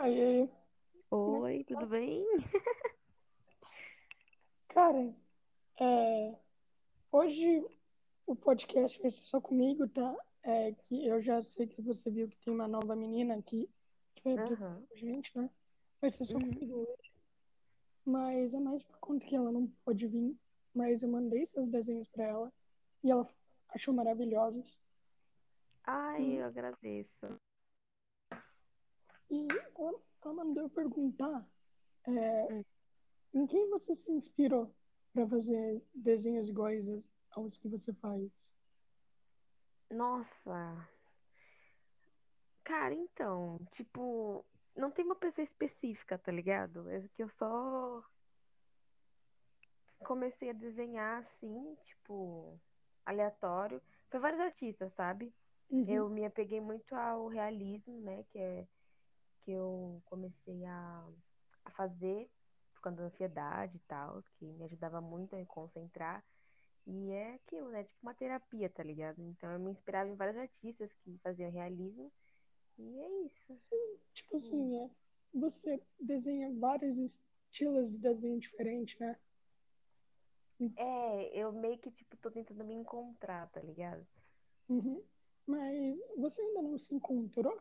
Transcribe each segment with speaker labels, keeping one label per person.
Speaker 1: Aí,
Speaker 2: Oi, tudo bem?
Speaker 1: cara, é, hoje o podcast vai ser só comigo, tá? É que eu já sei que você viu que tem uma nova menina aqui que vai apresentar
Speaker 2: Aham.
Speaker 1: com a gente, né? Vai ser só
Speaker 2: Uhum.
Speaker 1: comigo hoje. Mas é mais por conta que ela não pode vir. Mas eu mandei seus desenhos pra ela e ela achou maravilhosos.
Speaker 2: Ai, eu agradeço.
Speaker 1: E ela, ela mandou eu perguntar é,
Speaker 2: Hum.
Speaker 1: em quem você se inspirou para fazer desenhos iguais aos que você faz?
Speaker 2: Nossa. Cara, então, tipo, não tem uma pessoa específica, tá ligado? É que eu só comecei a desenhar assim, tipo, aleatório. Foi vários artistas, sabe?
Speaker 1: Uhum.
Speaker 2: Eu me apeguei muito ao realismo, né? Que é que eu comecei a, a fazer por conta da ansiedade e tal, que me ajudava muito a me concentrar. E é aquilo, né? Tipo uma terapia, tá ligado? Então eu me inspirava em vários artistas que faziam realismo. E é isso.
Speaker 1: Tipo assim, é, você desenha vários estilos de desenho diferente, né?
Speaker 2: É, eu meio que, tipo, tô tentando me encontrar, tá ligado?
Speaker 1: Uhum. Mas você ainda não se encontrou?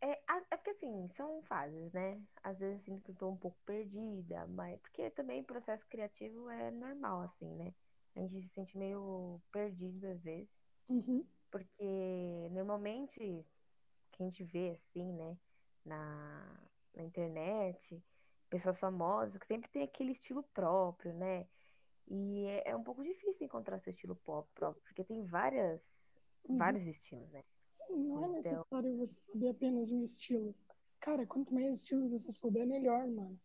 Speaker 2: É, é porque assim, são fases, né? Às vezes eu sinto que eu tô um pouco perdida, mas porque também o processo criativo é normal, assim, né? A gente se sente meio perdido às vezes,
Speaker 1: Uhum.
Speaker 2: porque normalmente que a gente vê assim, né, na, na internet, pessoas famosas que sempre tem aquele estilo próprio, né? E é, é um pouco difícil encontrar seu estilo pop próprio, porque tem várias,
Speaker 1: Uhum.
Speaker 2: vários estilos, né?
Speaker 1: Sim, não é
Speaker 2: Então,
Speaker 1: necessário você saber apenas um estilo. Cara, quanto mais estilos você souber, melhor, mano.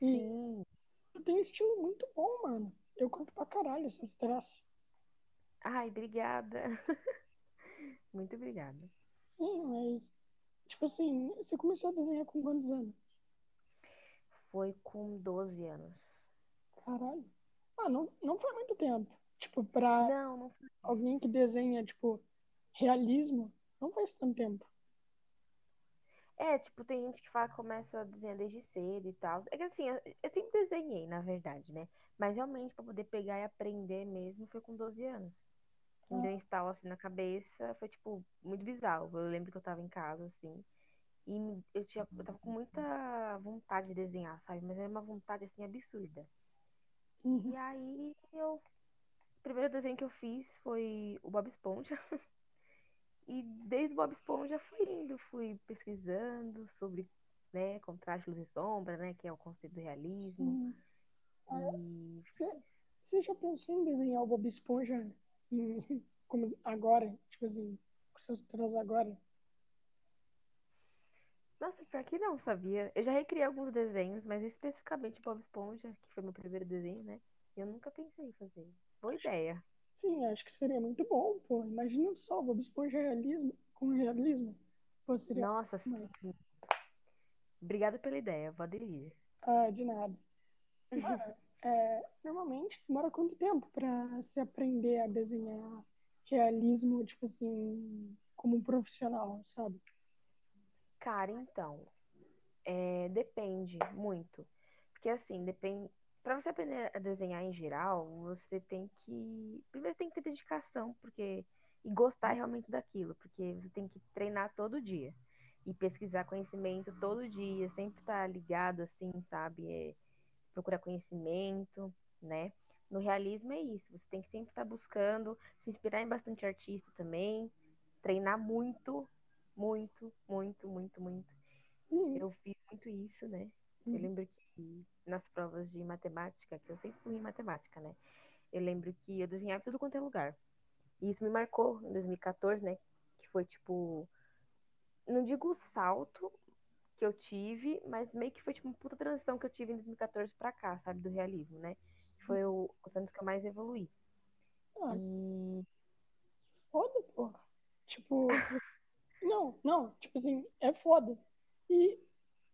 Speaker 1: E
Speaker 2: sim.
Speaker 1: tu tem um estilo muito bom, mano. Eu curto pra caralho seus traços.
Speaker 2: Ai, obrigada. Muito obrigada.
Speaker 1: Sim, mas, tipo assim, você começou a desenhar com quantos anos?
Speaker 2: Foi com 12 anos.
Speaker 1: Caralho. Ah, não, não foi muito tempo. Tipo, pra
Speaker 2: Não, não foi
Speaker 1: alguém que desenha, tipo, realismo, não faz tanto tempo.
Speaker 2: É, tipo, tem gente que fala que começa a desenhar desde cedo e tal. É que assim, eu, eu sempre desenhei, na verdade, né? Mas realmente, pra poder pegar e aprender mesmo, foi com 12 anos. Que me deu um estalo assim na cabeça, foi, tipo, muito bizarro. Eu lembro que eu tava em casa, assim, e eu tinha, eu tava com muita vontade de desenhar, sabe? Mas era uma vontade, assim, absurda.
Speaker 1: Uhum.
Speaker 2: E aí, eu... O primeiro desenho que eu fiz foi o Bob Esponja. E desde o Bob Esponja fui indo, fui pesquisando sobre, né, contraste, luz e sombra, né, que é o conceito do realismo.
Speaker 1: Sim.
Speaker 2: E
Speaker 1: Você, você já pensou em desenhar o Bob Esponja em- como agora? Tipo assim, com seus traços agora?
Speaker 2: nossa, pior que não, sabia? Eu já recriei alguns desenhos, mas especificamente o Bob Esponja, que foi meu primeiro desenho, né? Eu nunca pensei em fazer. Boa ideia.
Speaker 1: Sim, acho que seria muito bom, pô. Imagina só, Bob Esponja realismo, com realismo. Pô, seria
Speaker 2: Nossa, sim. Obrigada pela ideia, vou aderir.
Speaker 1: Ah, de nada. Mano, é, normalmente demora quanto tempo pra se aprender a desenhar realismo, tipo assim, como um profissional, sabe?
Speaker 2: Cara, então, é, depende muito. Porque assim, depende. Pra você aprender a desenhar em geral, você tem que. Primeiro você tem que ter dedicação, porque. E gostar realmente daquilo, porque você tem que treinar todo dia. E pesquisar conhecimento todo dia, sempre estar ligado, assim, sabe? É, procurar conhecimento, né? No realismo é isso, você tem que sempre estar buscando, se inspirar em bastante artista também, treinar muito, muito, muito, muito, muito.
Speaker 1: Sim.
Speaker 2: Eu fiz muito isso, né? Eu
Speaker 1: Uhum.
Speaker 2: lembro que nas provas de matemática, que eu sempre fui em matemática, né? Eu lembro que eu desenhava tudo quanto é lugar. E isso me marcou em 2014, né? Que foi tipo. Não digo o salto que eu tive, mas meio que foi tipo uma puta transição que eu tive em 2014 pra cá, sabe? Do realismo, né? Foi o, os anos que eu mais evoluí.
Speaker 1: Ah,
Speaker 2: E.
Speaker 1: foda, pô. Tipo, não, não, tipo assim, é foda. E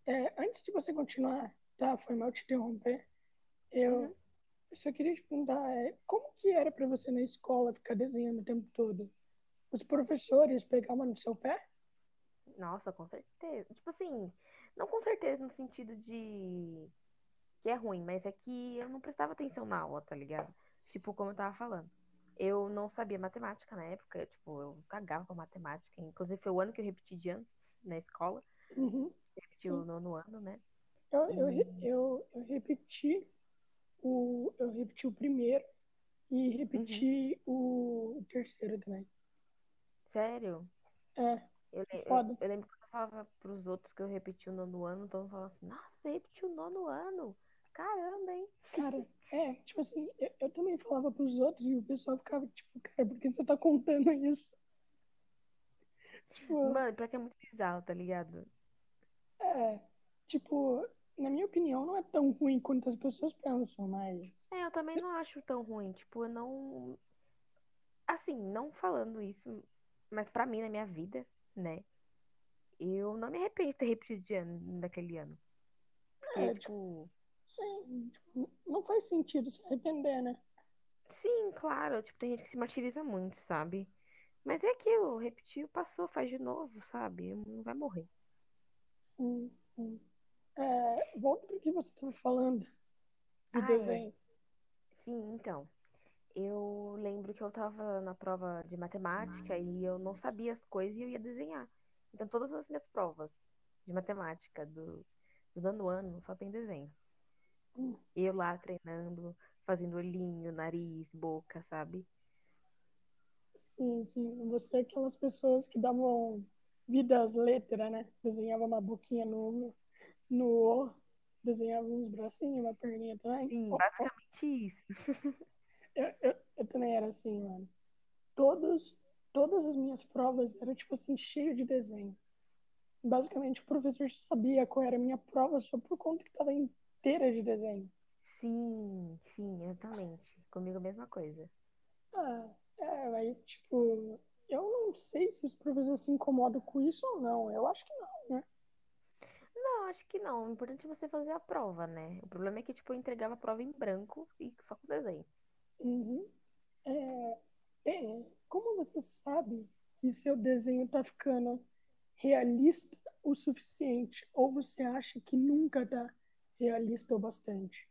Speaker 1: é, antes de você continuar, tá? Foi mal te interromper. Eu
Speaker 2: Uhum.
Speaker 1: só queria te perguntar, é, como que era pra você na escola ficar desenhando o tempo todo? os professores pegavam no seu pé?
Speaker 2: Nossa, com certeza. Tipo assim, não com certeza no sentido de que é ruim, mas é que eu não prestava atenção na aula, tá ligado? Tipo, como eu tava falando. Eu não sabia matemática na época, tipo, eu cagava com matemática. Inclusive, foi o ano que eu repeti de ano na escola.
Speaker 1: Uhum.
Speaker 2: Repeti o nono ano, né?
Speaker 1: Eu, eu, eu, eu repeti o. Eu repeti o primeiro e repeti uhum. o terceiro também.
Speaker 2: Sério?
Speaker 1: É.
Speaker 2: Eu, eu, eu, lembro que eu falava pros outros que eu repeti o nono ano, todo mundo falava assim, nossa, você repetiu o nono ano. Caramba, hein?
Speaker 1: Cara, é, tipo assim, eu, eu, também falava pros outros e o pessoal ficava tipo, cara, por que você tá contando isso?
Speaker 2: Tipo, Mano, pra que é muito bizarro, tá ligado?
Speaker 1: É, tipo, na minha opinião, não é tão ruim quanto as pessoas pensam, mas.
Speaker 2: É, eu também não acho tão ruim. Tipo, eu não. Assim, não falando isso, mas pra mim, na minha vida, né? Eu não me arrependo de ter repetido de ano, daquele ano. Porque, é, tipo... tipo
Speaker 1: Sim, tipo, não faz sentido se arrepender, né?
Speaker 2: Sim, claro. Tipo, tem gente que se martiriza muito, sabe? Mas é aquilo, repetiu, passou, faz de novo, sabe? Não vai morrer.
Speaker 1: Sim, sim. É, volta pro que você estava falando do ah, é. desenho.
Speaker 2: É. Sim, então. Eu lembro que eu estava na prova de matemática e eu não sabia as coisas e eu ia desenhar. Então, todas as minhas provas de matemática do, do ano ano só tem desenho. Eu lá treinando, fazendo olhinho, nariz, boca, sabe?
Speaker 1: Sim, sim. Você é aquelas pessoas que davam vida às letras, né? Desenhava uma boquinha no, no O, desenhava uns bracinhos, uma perninha também.
Speaker 2: Sim, basicamente isso.
Speaker 1: eu, eu, eu, também era assim, mano. Todos, todas as minhas provas eram, tipo assim, cheio de desenho. Basicamente, o professor sabia qual era a minha prova só por conta que tava em inteira de desenho.
Speaker 2: Sim, sim, exatamente. Comigo a mesma coisa.
Speaker 1: Ah, é, mas tipo, eu não sei se os professores se incomodam com isso ou não. Eu acho que não, né?
Speaker 2: Acho que não. O importante é você fazer a prova, né? O problema é que, tipo, eu entregava a prova em branco e só com desenho.
Speaker 1: Uhum. É, é, como você sabe que seu desenho tá ficando realista o suficiente? Ou você acha que nunca tá realista o bastante?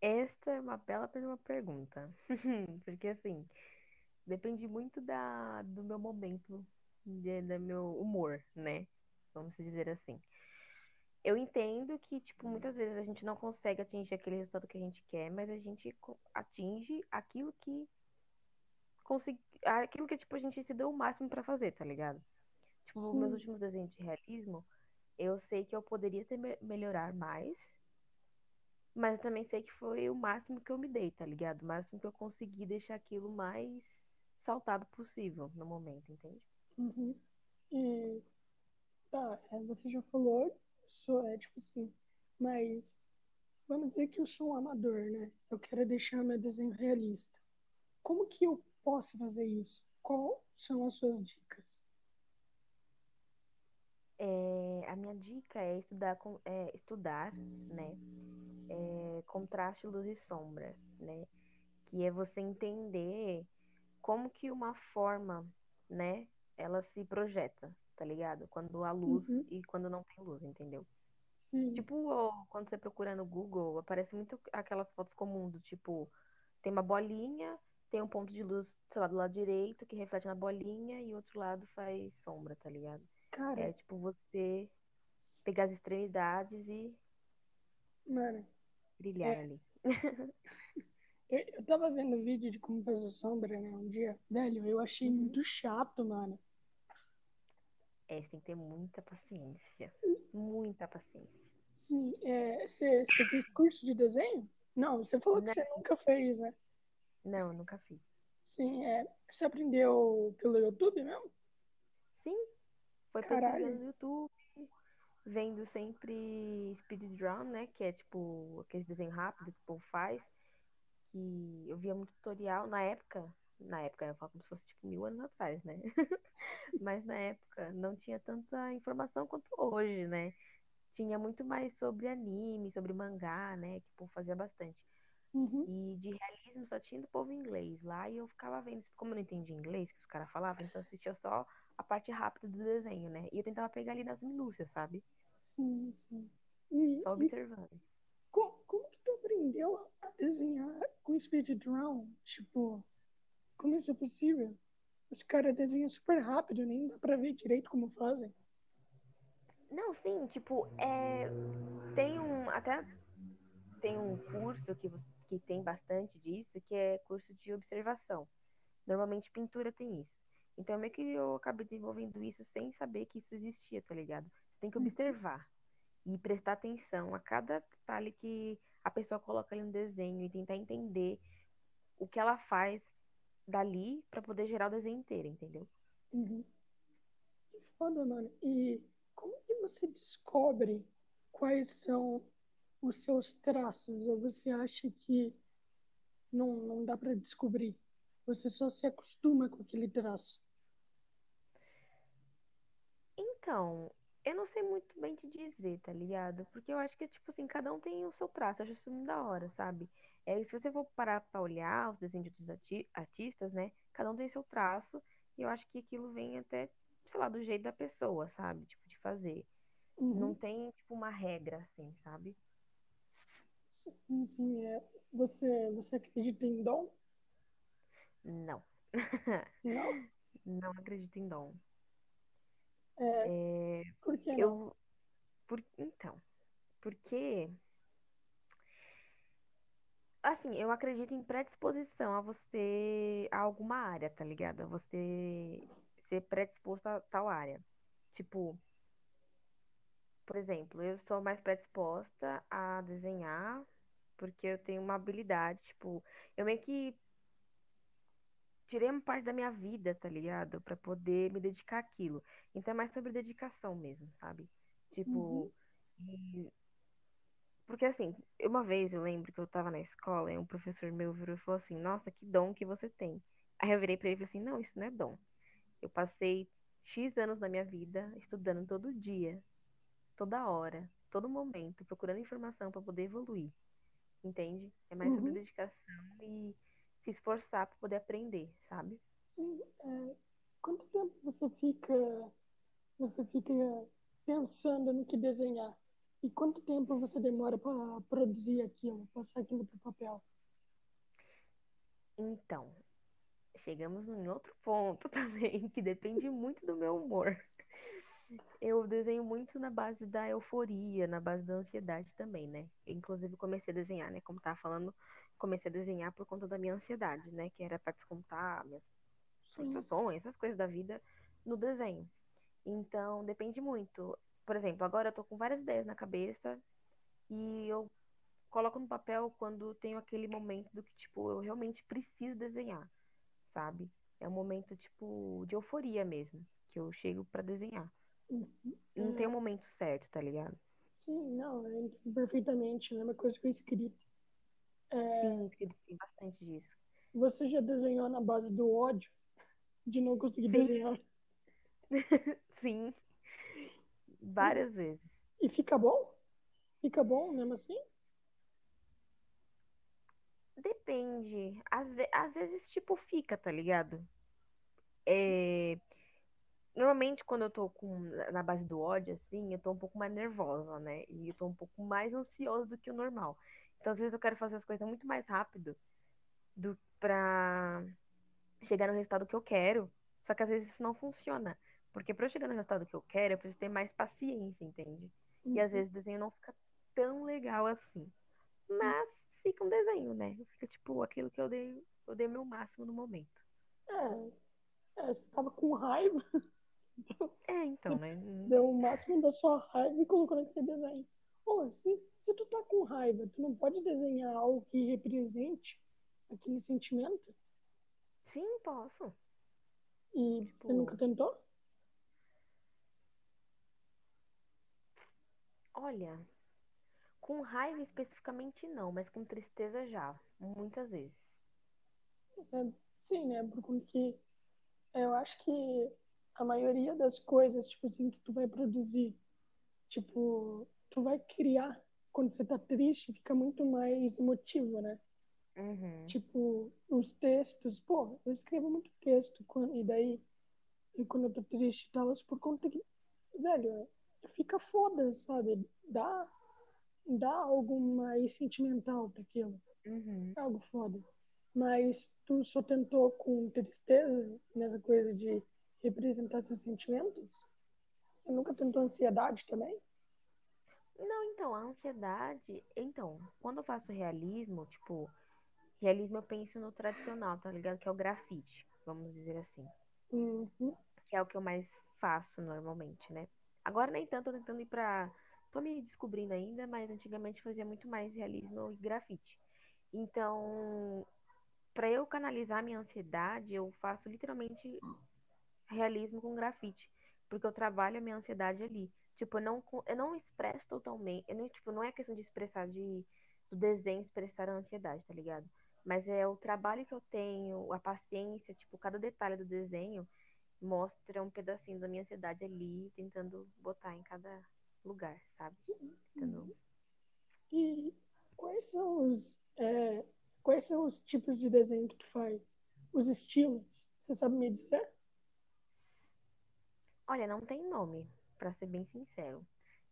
Speaker 2: Esta é uma bela pergunta. Porque assim, depende muito da, do meu momento, de, do meu humor, né? Vamos dizer assim. Eu entendo que, tipo, muitas vezes a gente não consegue atingir aquele resultado que a gente quer, mas a gente atinge aquilo que consegui, aquilo que tipo a gente se deu o máximo para fazer, tá ligado? Tipo, Sim. meus últimos desenhos de realismo, eu sei que eu poderia ter me melhorar mais, mas eu também sei que foi o máximo que eu me dei, tá ligado? O máximo que eu consegui deixar aquilo mais saltado possível no momento, entende?
Speaker 1: Uhum. E tá, é, você já falou, sou, é tipo assim, mas vamos dizer que eu sou um amador, né? Eu quero deixar meu desenho realista. Como que eu posso fazer isso? Quais são as suas dicas?
Speaker 2: É, a minha dica é estudar, é, estudar né, é, contraste, luz e sombra, né, que é você entender como que uma forma, né, ela se projeta, tá ligado? Quando há luz uhum. e quando não tem luz, entendeu?
Speaker 1: Sim.
Speaker 2: Tipo, quando você procura no Google, aparece muito aquelas fotos comuns, do tipo, tem uma bolinha, tem um ponto de luz, sei lá, do lado direito que reflete na bolinha e o outro lado faz sombra, tá ligado?
Speaker 1: Cara.
Speaker 2: É tipo você pegar as extremidades e.
Speaker 1: Mano.
Speaker 2: Brilhar é... ali.
Speaker 1: eu, eu tava vendo vídeo de como fazer sombra, né? Um dia. Velho, eu achei uhum. muito chato, mano.
Speaker 2: É, você tem que ter muita paciência. Muita paciência.
Speaker 1: Sim, é. Você, você fez curso de desenho? Não, você falou Não. que você nunca fez, né?
Speaker 2: Não, nunca fiz.
Speaker 1: Sim, é. Você aprendeu pelo YouTube mesmo?
Speaker 2: Sim, foi pesquisando no YouTube, vendo sempre speedrun, né? Que é tipo aquele desenho rápido que o povo faz. Que eu via muito tutorial na época. Na época, eu falo como se fosse tipo mil anos atrás, né? Mas na época não tinha tanta informação quanto hoje, né? Tinha muito mais sobre anime, sobre mangá, né? Que o povo fazia bastante.
Speaker 1: Uhum.
Speaker 2: E de realismo só tinha do povo inglês lá e eu ficava vendo, como eu não entendia inglês, que os caras falavam, então assistia só a parte rápida do desenho, né? E eu tentava pegar ali nas minúcias, sabe?
Speaker 1: Sim, sim. E,
Speaker 2: Só
Speaker 1: e
Speaker 2: observando.
Speaker 1: co- como, que tu aprendeu a desenhar com speed draw? Tipo, como isso é possível? Os caras desenham super rápido, nem dá pra ver direito como fazem.
Speaker 2: Não, sim, tipo, é, tem um, até tem um curso que, você, que tem bastante disso, que é curso de observação. Normalmente pintura tem isso. Então, meio que eu acabei desenvolvendo isso sem saber que isso existia, tá ligado? Você tem que observar e prestar atenção a cada detalhe que a pessoa coloca ali no desenho e tentar entender o que ela faz dali pra poder gerar o desenho inteiro, entendeu?
Speaker 1: Uhum. Que foda, mano. E como que você descobre quais são os seus traços? Ou você acha que não, não dá pra descobrir? Você só se acostuma com aquele traço?
Speaker 2: Então, eu não sei muito bem te dizer, tá ligado? Porque eu acho que, tipo assim, cada um tem o seu traço. Eu acho isso muito da hora, sabe? É, se você for parar pra olhar os desenhos de outros arti- artistas, né? Cada um tem seu traço. E eu acho que aquilo vem até, sei lá, do jeito da pessoa, sabe? Tipo, de fazer. Não
Speaker 1: Uhum.
Speaker 2: tem, tipo, uma regra, assim, sabe?
Speaker 1: Sim, sim, é. Você, você acredita em dom?
Speaker 2: Não.
Speaker 1: Não?
Speaker 2: Não acredito em dom.
Speaker 1: É,
Speaker 2: É,
Speaker 1: por que não?
Speaker 2: eu. Por, então, porque. Assim, eu acredito em predisposição a você. a alguma área, tá ligado? A você ser predisposto a tal área. Tipo, por exemplo, eu sou mais predisposta a desenhar porque eu tenho uma habilidade, tipo, eu meio que tirei uma parte da minha vida, tá ligado? Pra poder me dedicar àquilo. Então é mais sobre dedicação mesmo, sabe?
Speaker 1: Uhum,
Speaker 2: Tipo, e- porque assim, uma vez eu lembro que eu tava na escola e um professor meu virou e falou assim: Nossa, que dom que você tem. Aí eu virei pra ele e falei assim: Não, isso não é dom. Eu passei X anos da minha vida estudando todo dia, toda hora, todo momento, procurando informação pra poder evoluir, entende? É mais sobre
Speaker 1: uhum,
Speaker 2: dedicação e se esforçar pra poder aprender, sabe?
Speaker 1: sim. É, quanto tempo você fica, você fica pensando no que desenhar? E quanto tempo você demora para produzir aquilo, passar aquilo para o papel?
Speaker 2: Então, chegamos em outro ponto também, que depende muito do meu humor. Eu desenho muito na base da euforia, na base da ansiedade também, né? Inclusive, comecei a desenhar, né? Como tava falando, comecei a desenhar por conta da minha ansiedade, né? Que era para descontar minhas frustrações, essas coisas da vida no desenho. Então, depende muito. Por exemplo, agora eu tô com várias ideias na cabeça e eu coloco no papel quando tenho aquele momento do que, tipo, eu realmente preciso desenhar, sabe? É um momento, tipo, de euforia mesmo, que eu chego pra desenhar.
Speaker 1: Uhum.
Speaker 2: Não tem um
Speaker 1: É,
Speaker 2: momento certo, tá ligado?
Speaker 1: sim, não, eu entendo perfeitamente. A mesma coisa que eu escrito.
Speaker 2: Sim, escrito tem bastante disso.
Speaker 1: Você já desenhou na base do ódio de não conseguir
Speaker 2: Sim,
Speaker 1: desenhar?
Speaker 2: sim, várias vezes.
Speaker 1: e fica bom? Fica bom mesmo assim?
Speaker 2: Depende. Às, ve- às vezes, tipo, fica, tá ligado? É, Normalmente, quando eu tô com, na base do ódio, assim, eu tô um pouco mais nervosa, né? E eu tô um pouco mais ansiosa do que o normal. Então, às vezes, eu quero fazer as coisas muito mais rápido do pra chegar no resultado que eu quero. Só que às vezes isso não funciona. Porque pra eu chegar no resultado que eu quero, eu preciso ter mais paciência, entende? E às
Speaker 1: Uhum,
Speaker 2: vezes o desenho não fica tão legal assim.
Speaker 1: sim.
Speaker 2: Mas fica um desenho, né? Fica tipo aquilo que eu dei, eu dei meu máximo no momento.
Speaker 1: É, é, você tava com raiva,
Speaker 2: É, então, né?
Speaker 1: deu o máximo da sua raiva e colocou naquele desenho. Pô, se, se tu tá com raiva, tu não pode desenhar algo que represente aquele sentimento?
Speaker 2: Sim, posso.
Speaker 1: E você nunca
Speaker 2: Tipo,
Speaker 1: tentou?
Speaker 2: Olha, com raiva especificamente não, mas com tristeza já, muitas vezes.
Speaker 1: É, sim, né? Porque eu acho que a maioria das coisas, tipo assim, que tu vai produzir, tipo, tu vai criar quando você tá triste, fica muito mais emotivo, né?
Speaker 2: Uhum.
Speaker 1: Tipo, os textos, pô, eu escrevo muito texto, quando, e daí, e quando eu tô triste e tal, por conta que, velho, fica foda, sabe? Dá, dá algo mais sentimental pra aquilo.
Speaker 2: Uhum.
Speaker 1: É algo foda. Mas tu só tentou com tristeza, nessa coisa de representar seus sentimentos? Você nunca tentou ansiedade também?
Speaker 2: Não, então, a ansiedade. Então, quando eu faço realismo, tipo, realismo eu penso no tradicional, tá ligado? Que é o grafite, vamos dizer assim.
Speaker 1: Uhum.
Speaker 2: Que é o que eu mais faço normalmente, né? Agora nem tanto, tô tentando ir pra. Tô me descobrindo ainda, mas antigamente fazia muito mais realismo e grafite. Então, pra eu canalizar minha ansiedade, eu faço literalmente realismo com grafite, porque eu trabalho a minha ansiedade ali. Tipo, eu não, eu não expresso totalmente, eu não, tipo, não é questão de expressar de do desenho expressar a ansiedade, tá ligado? Mas é o trabalho que eu tenho, a paciência, tipo, cada detalhe do desenho mostra um pedacinho da minha ansiedade ali, tentando botar em cada lugar, sabe? Tentando...
Speaker 1: E quais são os, é, quais são os tipos de desenho que tu faz? Os estilos? Você sabe me dizer?
Speaker 2: Olha, não tem nome, pra ser bem sincero.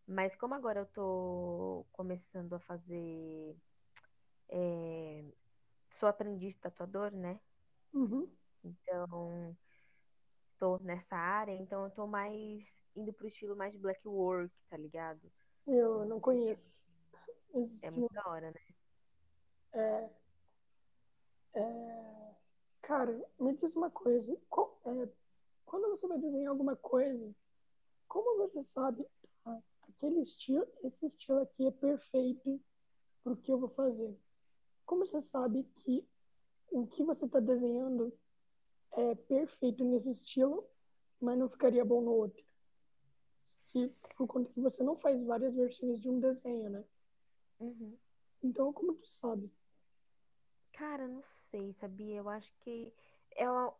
Speaker 2: Mas como agora eu tô começando a fazer é, sou aprendiz tatuador, né?
Speaker 1: Uhum.
Speaker 2: Então, tô nessa área, então eu tô mais indo pro estilo mais de black work, tá ligado?
Speaker 1: Eu não conheço esse
Speaker 2: é muito da hora, né?
Speaker 1: É, é, cara, me diz uma coisa. Qual- é, quando você vai desenhar alguma coisa, como você sabe, tá, aquele estilo, esse estilo aqui é perfeito pro que eu vou fazer? Como você sabe que o que você está desenhando é perfeito nesse estilo, mas não ficaria bom no outro? Se por conta que você não faz várias versões de um desenho, né?
Speaker 2: Uhum.
Speaker 1: Então, como tu sabe?
Speaker 2: Cara, não sei, sabia? Eu acho que é uma...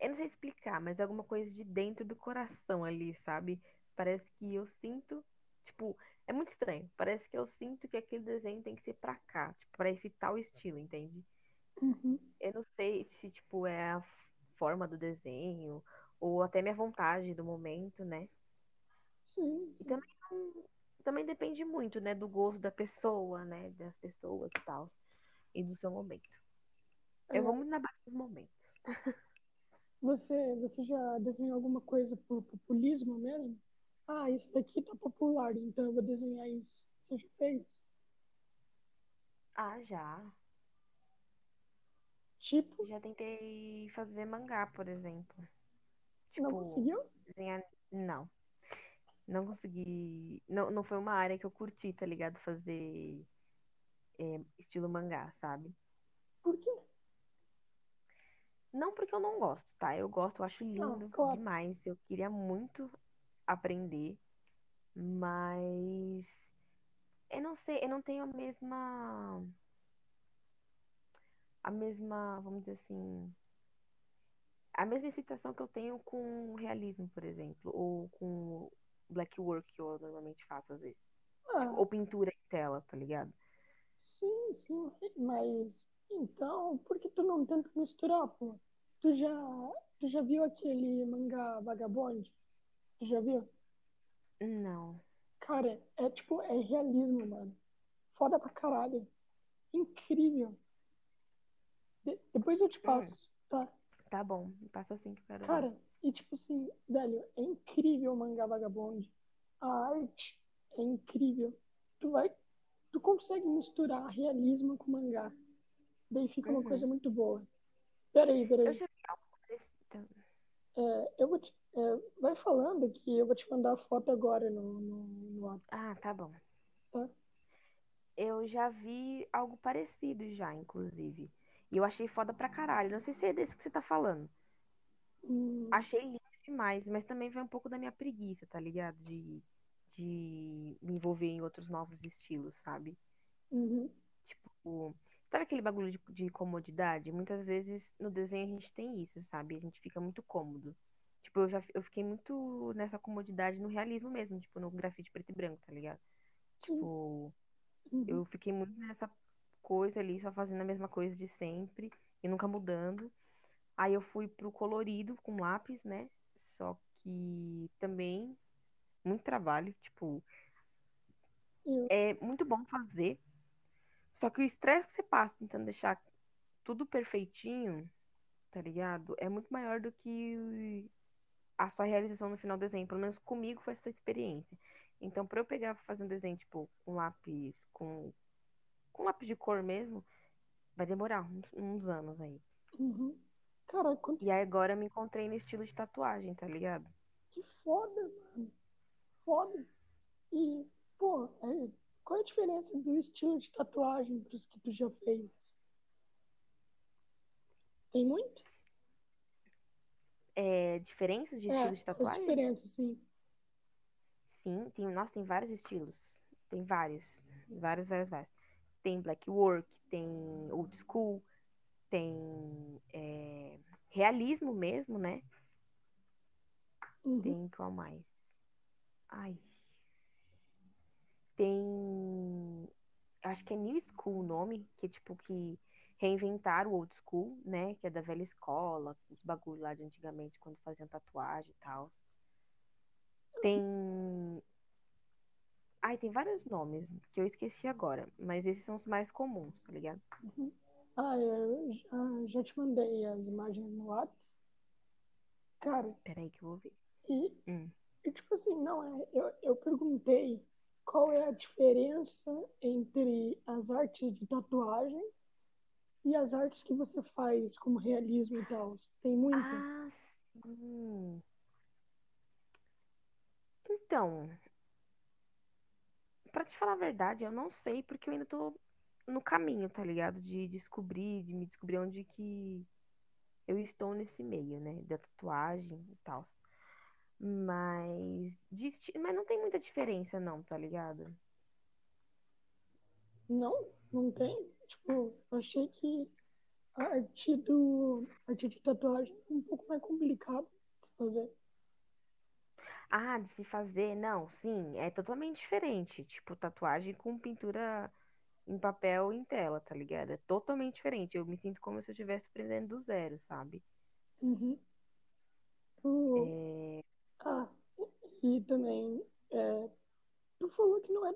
Speaker 2: Eu não sei explicar, mas é alguma coisa de dentro do coração ali, sabe? Parece que eu sinto, tipo, é muito estranho. Parece que eu sinto que aquele desenho tem que ser pra cá, tipo, pra esse tal estilo, entende?
Speaker 1: Uhum.
Speaker 2: Eu não sei se, tipo, é a forma do desenho ou até minha vontade do momento, né?
Speaker 1: Sim,
Speaker 2: E também, também depende muito, né, do gosto da pessoa, né, das pessoas e tal, e do seu momento. Eu vou
Speaker 1: É,
Speaker 2: muito na base dos momentos.
Speaker 1: você, você já desenhou alguma coisa por populismo mesmo? Ah, isso daqui tá popular, então eu vou desenhar isso. Você já fez?
Speaker 2: Ah, já.
Speaker 1: Tipo,
Speaker 2: Já tentei fazer mangá, por exemplo.
Speaker 1: não
Speaker 2: Tipo,
Speaker 1: conseguiu?
Speaker 2: desenhar. Não. Não consegui. Não, não foi uma área que eu curti, tá ligado? Fazer é, estilo mangá, sabe?
Speaker 1: Por quê?
Speaker 2: Não porque eu não gosto, tá? Eu gosto, eu acho lindo
Speaker 1: claro.
Speaker 2: demais. Eu queria muito aprender, mas eu não sei, eu não tenho a mesma, a mesma, vamos dizer assim, a mesma excitação que eu tenho com realismo, por exemplo, ou com black work que eu normalmente faço às vezes. Tipo,
Speaker 1: Ah,
Speaker 2: ou pintura em tela, tá ligado?
Speaker 1: sim, sim. Mas, então, por que tu não tenta misturar, pô? Tu já, tu já viu aquele mangá Vagabond? Tu já viu?
Speaker 2: Não.
Speaker 1: Cara, é tipo, é realismo, mano. Foda pra caralho. Incrível. De- depois eu te
Speaker 2: Hum,
Speaker 1: passo, tá?
Speaker 2: tá bom, passa assim que eu quero.
Speaker 1: Cara, e tipo assim, velho, é incrível o mangá Vagabond. A arte é incrível. Tu vai, tu consegue misturar realismo com mangá. Daí fica uma coisa
Speaker 2: Uhum.
Speaker 1: muito boa. Peraí,
Speaker 2: Eu
Speaker 1: peraí.
Speaker 2: já vi algo parecido.
Speaker 1: É, eu vou te, é, vai falando que eu vou te mandar a foto agora no, no, no WhatsApp,
Speaker 2: Ah, tá bom.
Speaker 1: tá?
Speaker 2: Eu já vi algo parecido já, inclusive. E eu achei foda pra caralho. Não sei se é desse que você tá falando.
Speaker 1: Hum,
Speaker 2: Achei lindo demais, mas também vai um pouco da minha preguiça, tá ligado? De, de me envolver em outros novos estilos, sabe?
Speaker 1: uhum,
Speaker 2: Tipo, sabe aquele bagulho de, de comodidade? Muitas vezes no desenho a gente tem isso, sabe? A gente fica muito cômodo. Tipo, eu já eu fiquei muito nessa comodidade no realismo mesmo, tipo, no grafite preto e branco, tá ligado? Tipo,
Speaker 1: uhum,
Speaker 2: eu fiquei muito nessa. Coisa ali, só fazendo a mesma coisa de sempre e nunca mudando. Aí eu fui pro colorido com lápis, né? Só que também muito trabalho, tipo, é muito bom fazer. Só que o estresse que você passa tentando deixar tudo perfeitinho, tá ligado? É muito maior do que a sua realização no final do desenho. Pelo menos comigo foi essa experiência. Então, pra eu pegar fazer um desenho, tipo, com lápis, com, com lápis de cor mesmo, vai demorar uns, uns anos aí.
Speaker 1: Uhum. Cara, quanto
Speaker 2: E aí agora eu me encontrei no estilo de tatuagem, tá ligado?
Speaker 1: que foda, mano. Foda. E, pô, é, qual é a diferença do estilo de tatuagem pros que tu já fez? Tem muito?
Speaker 2: É, diferenças de
Speaker 1: É,
Speaker 2: estilo de tatuagem?
Speaker 1: diferenças, sim.
Speaker 2: Sim, tem, nossa, tem vários estilos. Tem vários. Vários, vários, vários. Tem black work, tem old school, tem é, realismo mesmo, né?
Speaker 1: Uhum.
Speaker 2: Tem qual mais? Ai. Tem. Acho que é New School o nome, que é tipo que reinventaram o old school, né? Que é da velha escola, os bagulho lá de antigamente, quando faziam tatuagem e tal. Tem. Ai, tem vários nomes que eu esqueci agora, mas esses são os mais comuns, tá ligado?
Speaker 1: Uhum. Ah, eu já, já te mandei as imagens no WhatsApp. Cara,
Speaker 2: Peraí que eu vou ver.
Speaker 1: e,
Speaker 2: Hum.
Speaker 1: e tipo assim, não, é, eu, eu perguntei qual é a diferença entre as artes de tatuagem e as artes que você faz como realismo e tal. Tem muita?
Speaker 2: Ah, sim. Então, pra te falar a verdade, eu não sei porque eu ainda tô no caminho, tá ligado? De descobrir, de me descobrir onde que eu estou nesse meio, né? Da tatuagem e tal. Mas, de mas não tem muita diferença, não, tá ligado?
Speaker 1: Não, não tem. Tipo, eu achei que a arte do a arte de tatuagem é um pouco mais complicado de fazer.
Speaker 2: Ah, de se fazer, não, sim, é totalmente diferente. Tipo, tatuagem com pintura em papel e em tela, tá ligado? É totalmente diferente. Eu me sinto como se eu estivesse aprendendo do zero, sabe?
Speaker 1: Uhum. Tu-
Speaker 2: É,
Speaker 1: ah, e também, é, tu falou que não é,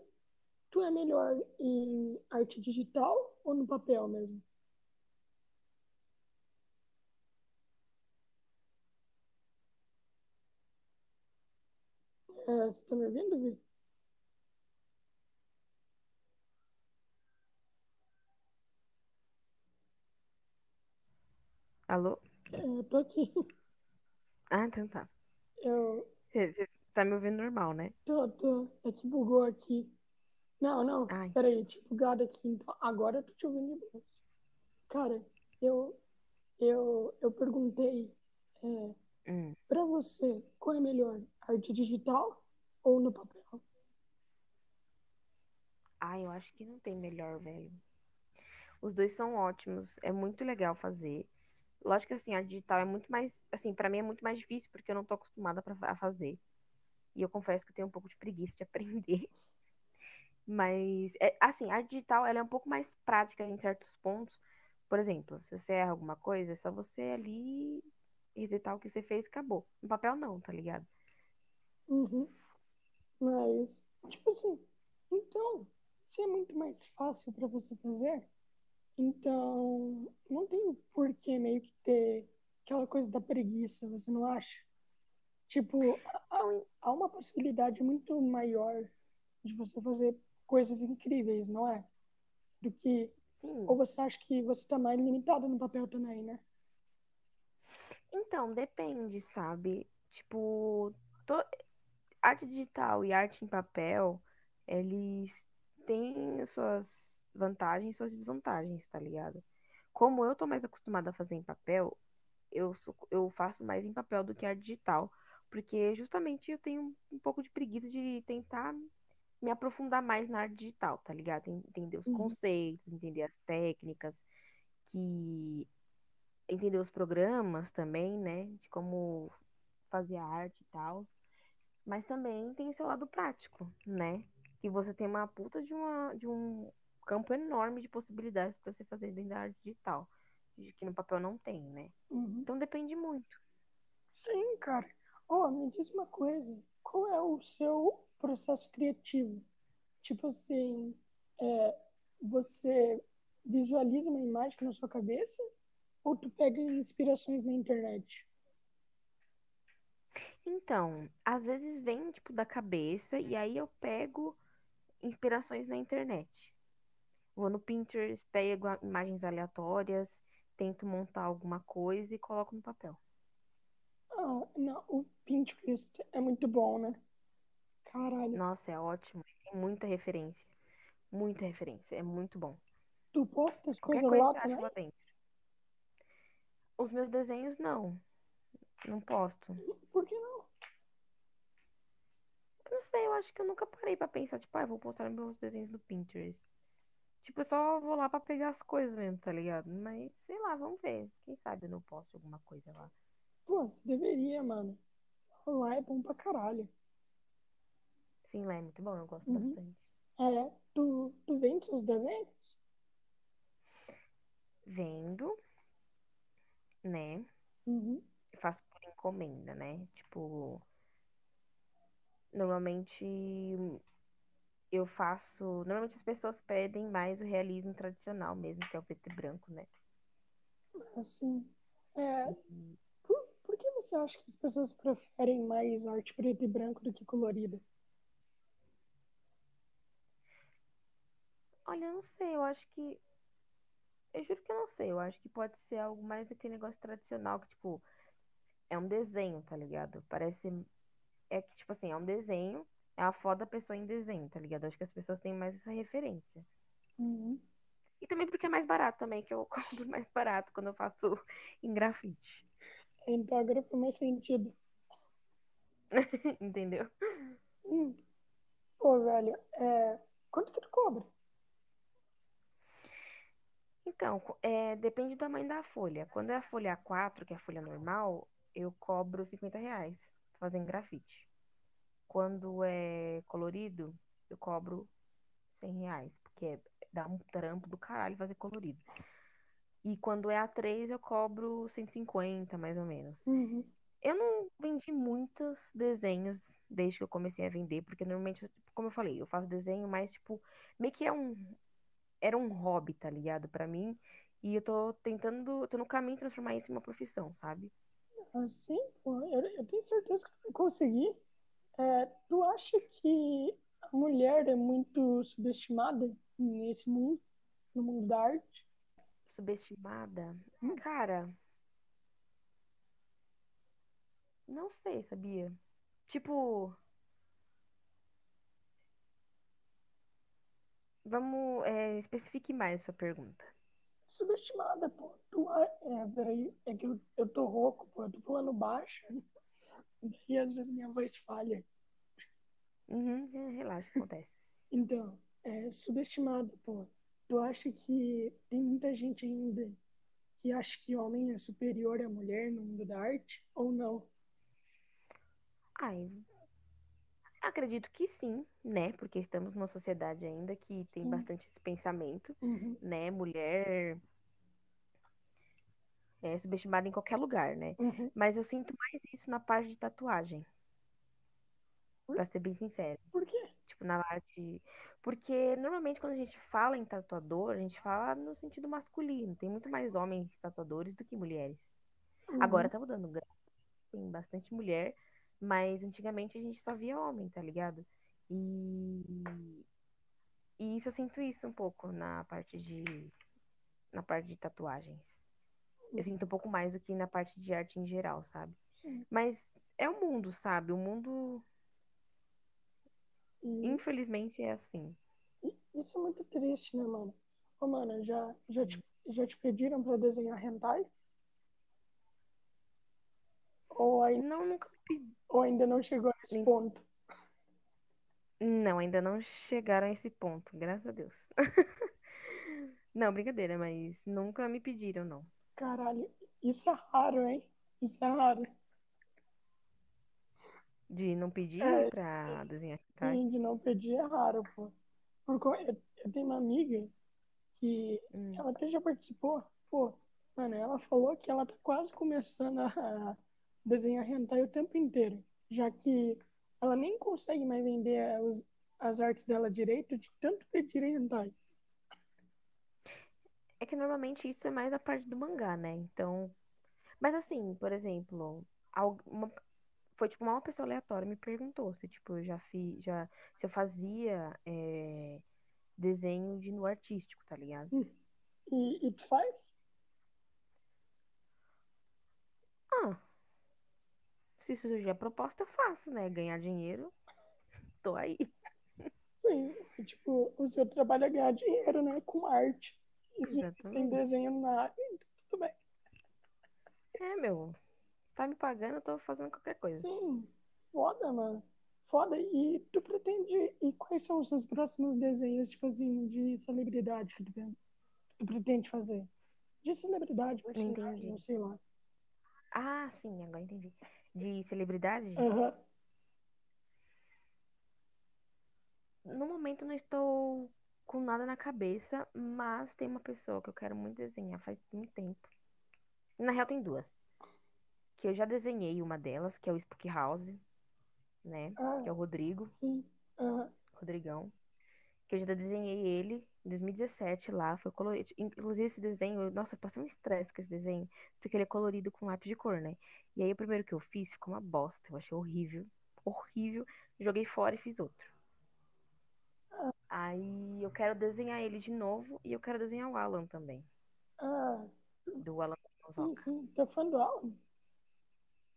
Speaker 1: tu é melhor em arte digital ou no papel mesmo? É, você tá me ouvindo, Vi?
Speaker 2: Alô?
Speaker 1: É, eu tô aqui.
Speaker 2: Ah, então tá.
Speaker 1: Eu
Speaker 2: Você tá me ouvindo normal, né?
Speaker 1: tô, tô, é que bugou aqui. Não, não,
Speaker 2: Ai.
Speaker 1: peraí, tinha bugado aqui, então agora eu tô te ouvindo de boa. Cara, eu, eu, eu perguntei, é,
Speaker 2: Hum.
Speaker 1: pra você, qual é melhor, arte digital ou no papel?
Speaker 2: Ah, eu acho que não tem melhor, velho. Os dois são ótimos, é muito legal fazer. Lógico que assim, a digital é muito mais, assim, pra mim é muito mais difícil porque eu não tô acostumada pra, a fazer. E eu confesso que eu tenho um pouco de preguiça de aprender. Mas, é, assim, a arte digital ela é um pouco mais prática em certos pontos. Por exemplo, se você erra alguma coisa, é só você ali resetar o que você fez e acabou. No papel não, tá ligado?
Speaker 1: Uhum. Mas, tipo assim, então, se é muito mais fácil pra você fazer, então não tem porquê meio que ter aquela coisa da preguiça, você não acha? Tipo, há, há uma possibilidade muito maior de você fazer coisas incríveis, não é? Do que.
Speaker 2: Sim.
Speaker 1: Ou você acha que você tá mais limitado no papel também, né?
Speaker 2: Então, depende, sabe? Tipo, to- arte digital e arte em papel, eles têm as suas vantagens e suas desvantagens, tá ligado? Como eu tô mais acostumada a fazer em papel, eu, sou- eu faço mais em papel do que arte digital, porque justamente eu tenho um pouco de preguiça de tentar me aprofundar mais na arte digital, tá ligado? En- Entender os
Speaker 1: Uhum.
Speaker 2: conceitos, entender as técnicas, que entender os programas também, né? De como fazer a arte e tal. Mas também tem o seu lado prático, né? Que você tem uma puta de, uma, de um campo enorme de possibilidades para você fazer dentro da arte digital, que no papel não tem, né?
Speaker 1: Uhum.
Speaker 2: Então depende muito.
Speaker 1: Sim, cara. Ó, me diz uma coisa. Qual é o seu processo criativo? Tipo assim, é, você visualiza uma imagem na sua cabeça ou tu pega inspirações na internet?
Speaker 2: Então, às vezes vem, tipo, da cabeça e aí eu pego inspirações na internet. Vou no Pinterest, pego imagens aleatórias, tento montar alguma coisa e coloco no papel.
Speaker 1: Ah, não, o Pinterest é muito bom, né? Caralho.
Speaker 2: Nossa, é ótimo. Tem muita referência. Muita referência. É muito bom.
Speaker 1: Tu posta as coisas
Speaker 2: coisa
Speaker 1: lá
Speaker 2: acha
Speaker 1: também?
Speaker 2: lá dentro. Os meus desenhos, não. Não posto.
Speaker 1: Por que não?
Speaker 2: Não sei, eu acho que eu nunca parei pra pensar, tipo, ah, eu vou postar meus desenhos no Pinterest. Tipo, eu só vou lá pra pegar as coisas mesmo, tá ligado? Mas, sei lá, vamos ver. Quem sabe eu não posto alguma coisa lá.
Speaker 1: Pô, você deveria, mano. Lá é bom pra caralho.
Speaker 2: Sim, lá é muito bom, eu gosto
Speaker 1: Uhum.
Speaker 2: bastante.
Speaker 1: É, tu, tu vende seus desenhos?
Speaker 2: Vendo, né?
Speaker 1: Uhum.
Speaker 2: Faço por encomenda, né? Tipo, normalmente eu faço. Normalmente as pessoas pedem mais o realismo tradicional mesmo, que é o preto e branco, né?
Speaker 1: Assim, é, por, por que você acha que as pessoas preferem mais arte preto e branco do que colorida?
Speaker 2: Olha, eu não sei, eu acho que. Eu juro que eu não sei, eu acho que pode ser algo mais daquele negócio tradicional, que, tipo, é um desenho, tá ligado? Parece. É que, tipo assim, é um desenho, é uma foto da pessoa em desenho, tá ligado? Acho que as pessoas têm mais essa referência.
Speaker 1: Uhum.
Speaker 2: E também porque é mais barato também, que eu compro mais barato quando eu faço em grafite.
Speaker 1: Então agora faz mais sentido.
Speaker 2: Entendeu?
Speaker 1: Sim. Pô, velho, é, quanto que tu cobra?
Speaker 2: Então, é, depende do tamanho da folha. Quando é a folha A4, que é a folha normal, eu cobro 50 reais em grafite. Quando é colorido, eu cobro 100 reais, porque é- dá um trampo do caralho fazer colorido. E quando é A3, eu cobro 150, mais ou menos.
Speaker 1: Uhum.
Speaker 2: Eu não vendi muitos desenhos desde que eu comecei a vender, porque normalmente, como eu falei, eu faço desenho, mas, tipo, meio que é um, era um hobby, tá ligado? Pra mim. E eu tô tentando, tô no caminho de transformar isso em uma profissão, sabe?
Speaker 1: Assim, eu, eu tenho certeza que tu vai conseguir. É, tu acha que a mulher é muito subestimada nesse mundo, no mundo da arte?
Speaker 2: Subestimada.
Speaker 1: Hum.
Speaker 2: Cara, não sei, sabia? Tipo, vamos, é, especifique mais a sua pergunta.
Speaker 1: Subestimada, pô. Tu, é, peraí, é que eu, eu tô rouco, pô. Eu tô falando baixo. Daí às vezes minha voz falha.
Speaker 2: Uhum, é, relaxa, acontece.
Speaker 1: Então, é subestimada, pô. Tu acha que tem muita gente ainda que acha que homem é superior à mulher no mundo da arte? Ou não?
Speaker 2: Ai, acredito que sim, né? Porque estamos numa sociedade ainda que tem
Speaker 1: Sim.
Speaker 2: bastante esse pensamento,
Speaker 1: Uhum.
Speaker 2: né? Mulher é subestimada em qualquer lugar, né?
Speaker 1: Uhum.
Speaker 2: Mas eu sinto mais isso na parte de tatuagem, pra ser bem sincero.
Speaker 1: Por quê?
Speaker 2: Tipo, na arte. Porque normalmente quando a gente fala em tatuador, a gente fala no sentido masculino. Tem muito mais homens tatuadores do que mulheres.
Speaker 1: Uhum.
Speaker 2: Agora tá mudando, tem bastante mulher, mas antigamente a gente só via homem, tá ligado? E, e isso eu sinto isso um pouco na parte de na parte de tatuagens. Eu sinto um pouco mais do que na parte de arte em geral, sabe?
Speaker 1: Sim.
Speaker 2: Mas é o mundo, sabe? O mundo,
Speaker 1: E
Speaker 2: infelizmente, é assim.
Speaker 1: isso é muito triste, né, mano? Ô, mano, já, já, te, já te pediram pra desenhar hentai? Ou, ai-
Speaker 2: Não, nunca pedi.
Speaker 1: ou ainda não chegou nesse
Speaker 2: Nem-
Speaker 1: ponto?
Speaker 2: Não, ainda não chegaram a esse ponto, graças a Deus. Não, brincadeira, mas nunca me pediram, não.
Speaker 1: Caralho, isso é raro, hein? Isso é raro.
Speaker 2: De não pedir
Speaker 1: É,
Speaker 2: pra desenhar hentai.
Speaker 1: sim, de não pedir é raro, pô. Porque eu, eu tenho uma amiga que
Speaker 2: Hum.
Speaker 1: ela até já participou. Pô, mano, ela falou que ela tá quase começando a desenhar hentai o tempo inteiro, já que ela nem consegue mais vender os, as artes dela direito de tanto pedir hentai.
Speaker 2: É que normalmente isso é mais a parte do mangá, né? Então. Mas assim, por exemplo, uma- foi tipo uma pessoa aleatória me perguntou se, tipo, eu já fiz, já, se eu fazia é, desenho de no artístico, tá ligado?
Speaker 1: E, e tu faz?
Speaker 2: Ah, se surgir a proposta, eu faço, né? Ganhar dinheiro, tô aí.
Speaker 1: Sim, tipo, o seu trabalho é ganhar dinheiro, né? Com arte. E você tem
Speaker 2: Exatamente.
Speaker 1: desenho na área, tudo bem.
Speaker 2: É, meu, tá me pagando, eu tô fazendo qualquer coisa.
Speaker 1: Sim, foda, mano. Foda. E tu pretende. E quais são os seus próximos desenhos, tipo assim, de celebridade que tu, tu pretende fazer? De celebridade, personagem, não sei lá.
Speaker 2: Ah, sim, agora entendi. De celebridade?
Speaker 1: Aham.
Speaker 2: No momento não estou com nada na cabeça, mas tem uma pessoa que eu quero muito desenhar faz muito tempo. Na real, tem duas. Que eu já desenhei uma delas, que é o Spook House, né?
Speaker 1: Ah,
Speaker 2: Que é o Rodrigo,
Speaker 1: sim. Aham.
Speaker 2: Rodrigão. Que eu já desenhei ele em 2017 lá, foi colorido. Inclusive esse desenho, nossa, eu passei um estresse com esse desenho, porque ele é colorido com lápis de cor, né? E aí o primeiro que eu fiz ficou uma bosta, eu achei horrível, horrível. Joguei fora e fiz outro. Aí eu quero desenhar ele de novo e eu quero desenhar o Alan também,
Speaker 1: Ah,
Speaker 2: do Alan
Speaker 1: sim, sim. É fã do Alan?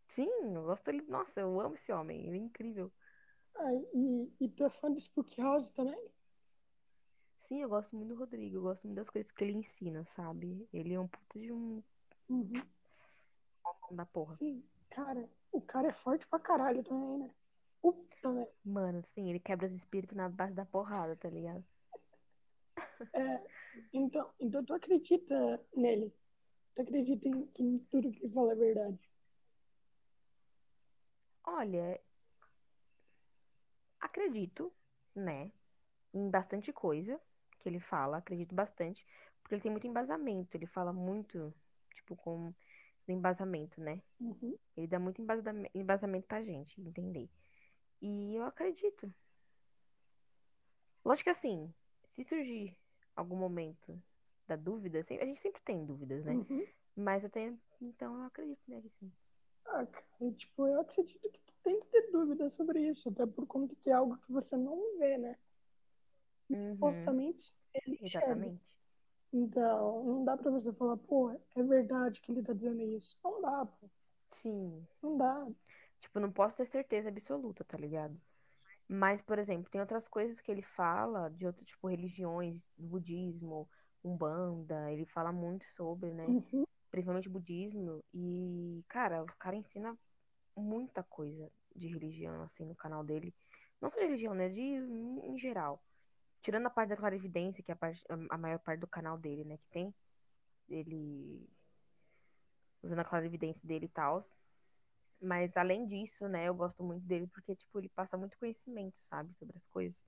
Speaker 2: Sim, eu gosto dele. Nossa, eu amo esse homem, ele é incrível.
Speaker 1: Ah, e, e tu é fã do Spook House também?
Speaker 2: Sim, eu gosto muito do Rodrigo, eu gosto muito das coisas que ele ensina, sabe? Ele é um puta de um
Speaker 1: Uhum.
Speaker 2: da porra.
Speaker 1: Sim. Cara, o cara é forte pra caralho também, né? Puta, velho.
Speaker 2: Mano, sim, ele quebra os espíritos na base da porrada, tá ligado?
Speaker 1: É, então, então tu acredita nele? Tu acredita em, em tudo que ele fala é verdade?
Speaker 2: Olha, acredito, né, em bastante coisa que ele fala, acredito bastante, porque ele tem muito embasamento, ele fala muito, tipo, com embasamento, né?
Speaker 1: Uhum.
Speaker 2: Ele dá muito embasam- embasamento pra gente entender. E eu acredito. Lógico que assim, se surgir algum momento da dúvida, a gente sempre tem dúvidas, né?
Speaker 1: Uhum.
Speaker 2: Mas eu tenho, então eu acredito nele, sim.
Speaker 1: Ah, cara, tipo, eu acredito que tu tem que ter dúvida sobre isso, até por conta que é algo que você não vê, né?
Speaker 2: Uhum,
Speaker 1: Supostamente ele enxerga.
Speaker 2: exatamente.
Speaker 1: Então, não dá pra você falar, pô, é verdade que ele tá dizendo isso. Não dá, pô.
Speaker 2: Sim.
Speaker 1: Não dá.
Speaker 2: Tipo, não posso ter certeza absoluta, tá ligado? Mas, por exemplo, tem outras coisas que ele fala de outro tipo, religiões, budismo, umbanda, ele fala muito sobre, né?
Speaker 1: Uhum.
Speaker 2: Principalmente budismo. E, cara, o cara ensina muita coisa de religião, assim, no canal dele. Não só de religião, né? De, em geral. Tirando a parte da clarividência, que é a, parte, a maior parte do canal dele, né? Que tem. Ele usando a clarividência dele e tal. Mas além disso, né, eu gosto muito dele porque, tipo, ele passa muito conhecimento, sabe, sobre as coisas.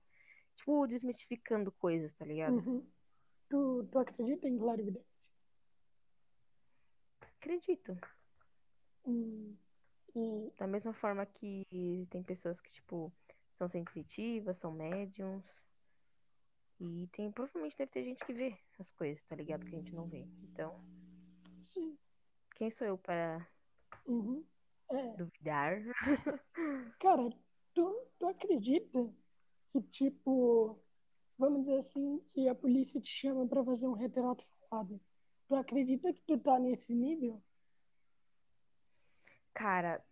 Speaker 2: Tipo, desmistificando coisas, tá ligado?
Speaker 1: Uhum. Tu, tu acredita em clarividência?
Speaker 2: Acredito.
Speaker 1: Hum. E,
Speaker 2: Da mesma forma que tem pessoas que, tipo, são sensitivas, são médiums. E tem, provavelmente deve ter gente que vê as coisas, tá ligado? Que a gente não vê. Então,
Speaker 1: sim.
Speaker 2: quem sou eu para
Speaker 1: Uhum. É,
Speaker 2: duvidar?
Speaker 1: cara, tu, tu acredita que, tipo, vamos dizer assim, que a polícia te chama pra fazer um retrato falado? Tu acredita que tu tá nesse nível?
Speaker 2: Cara,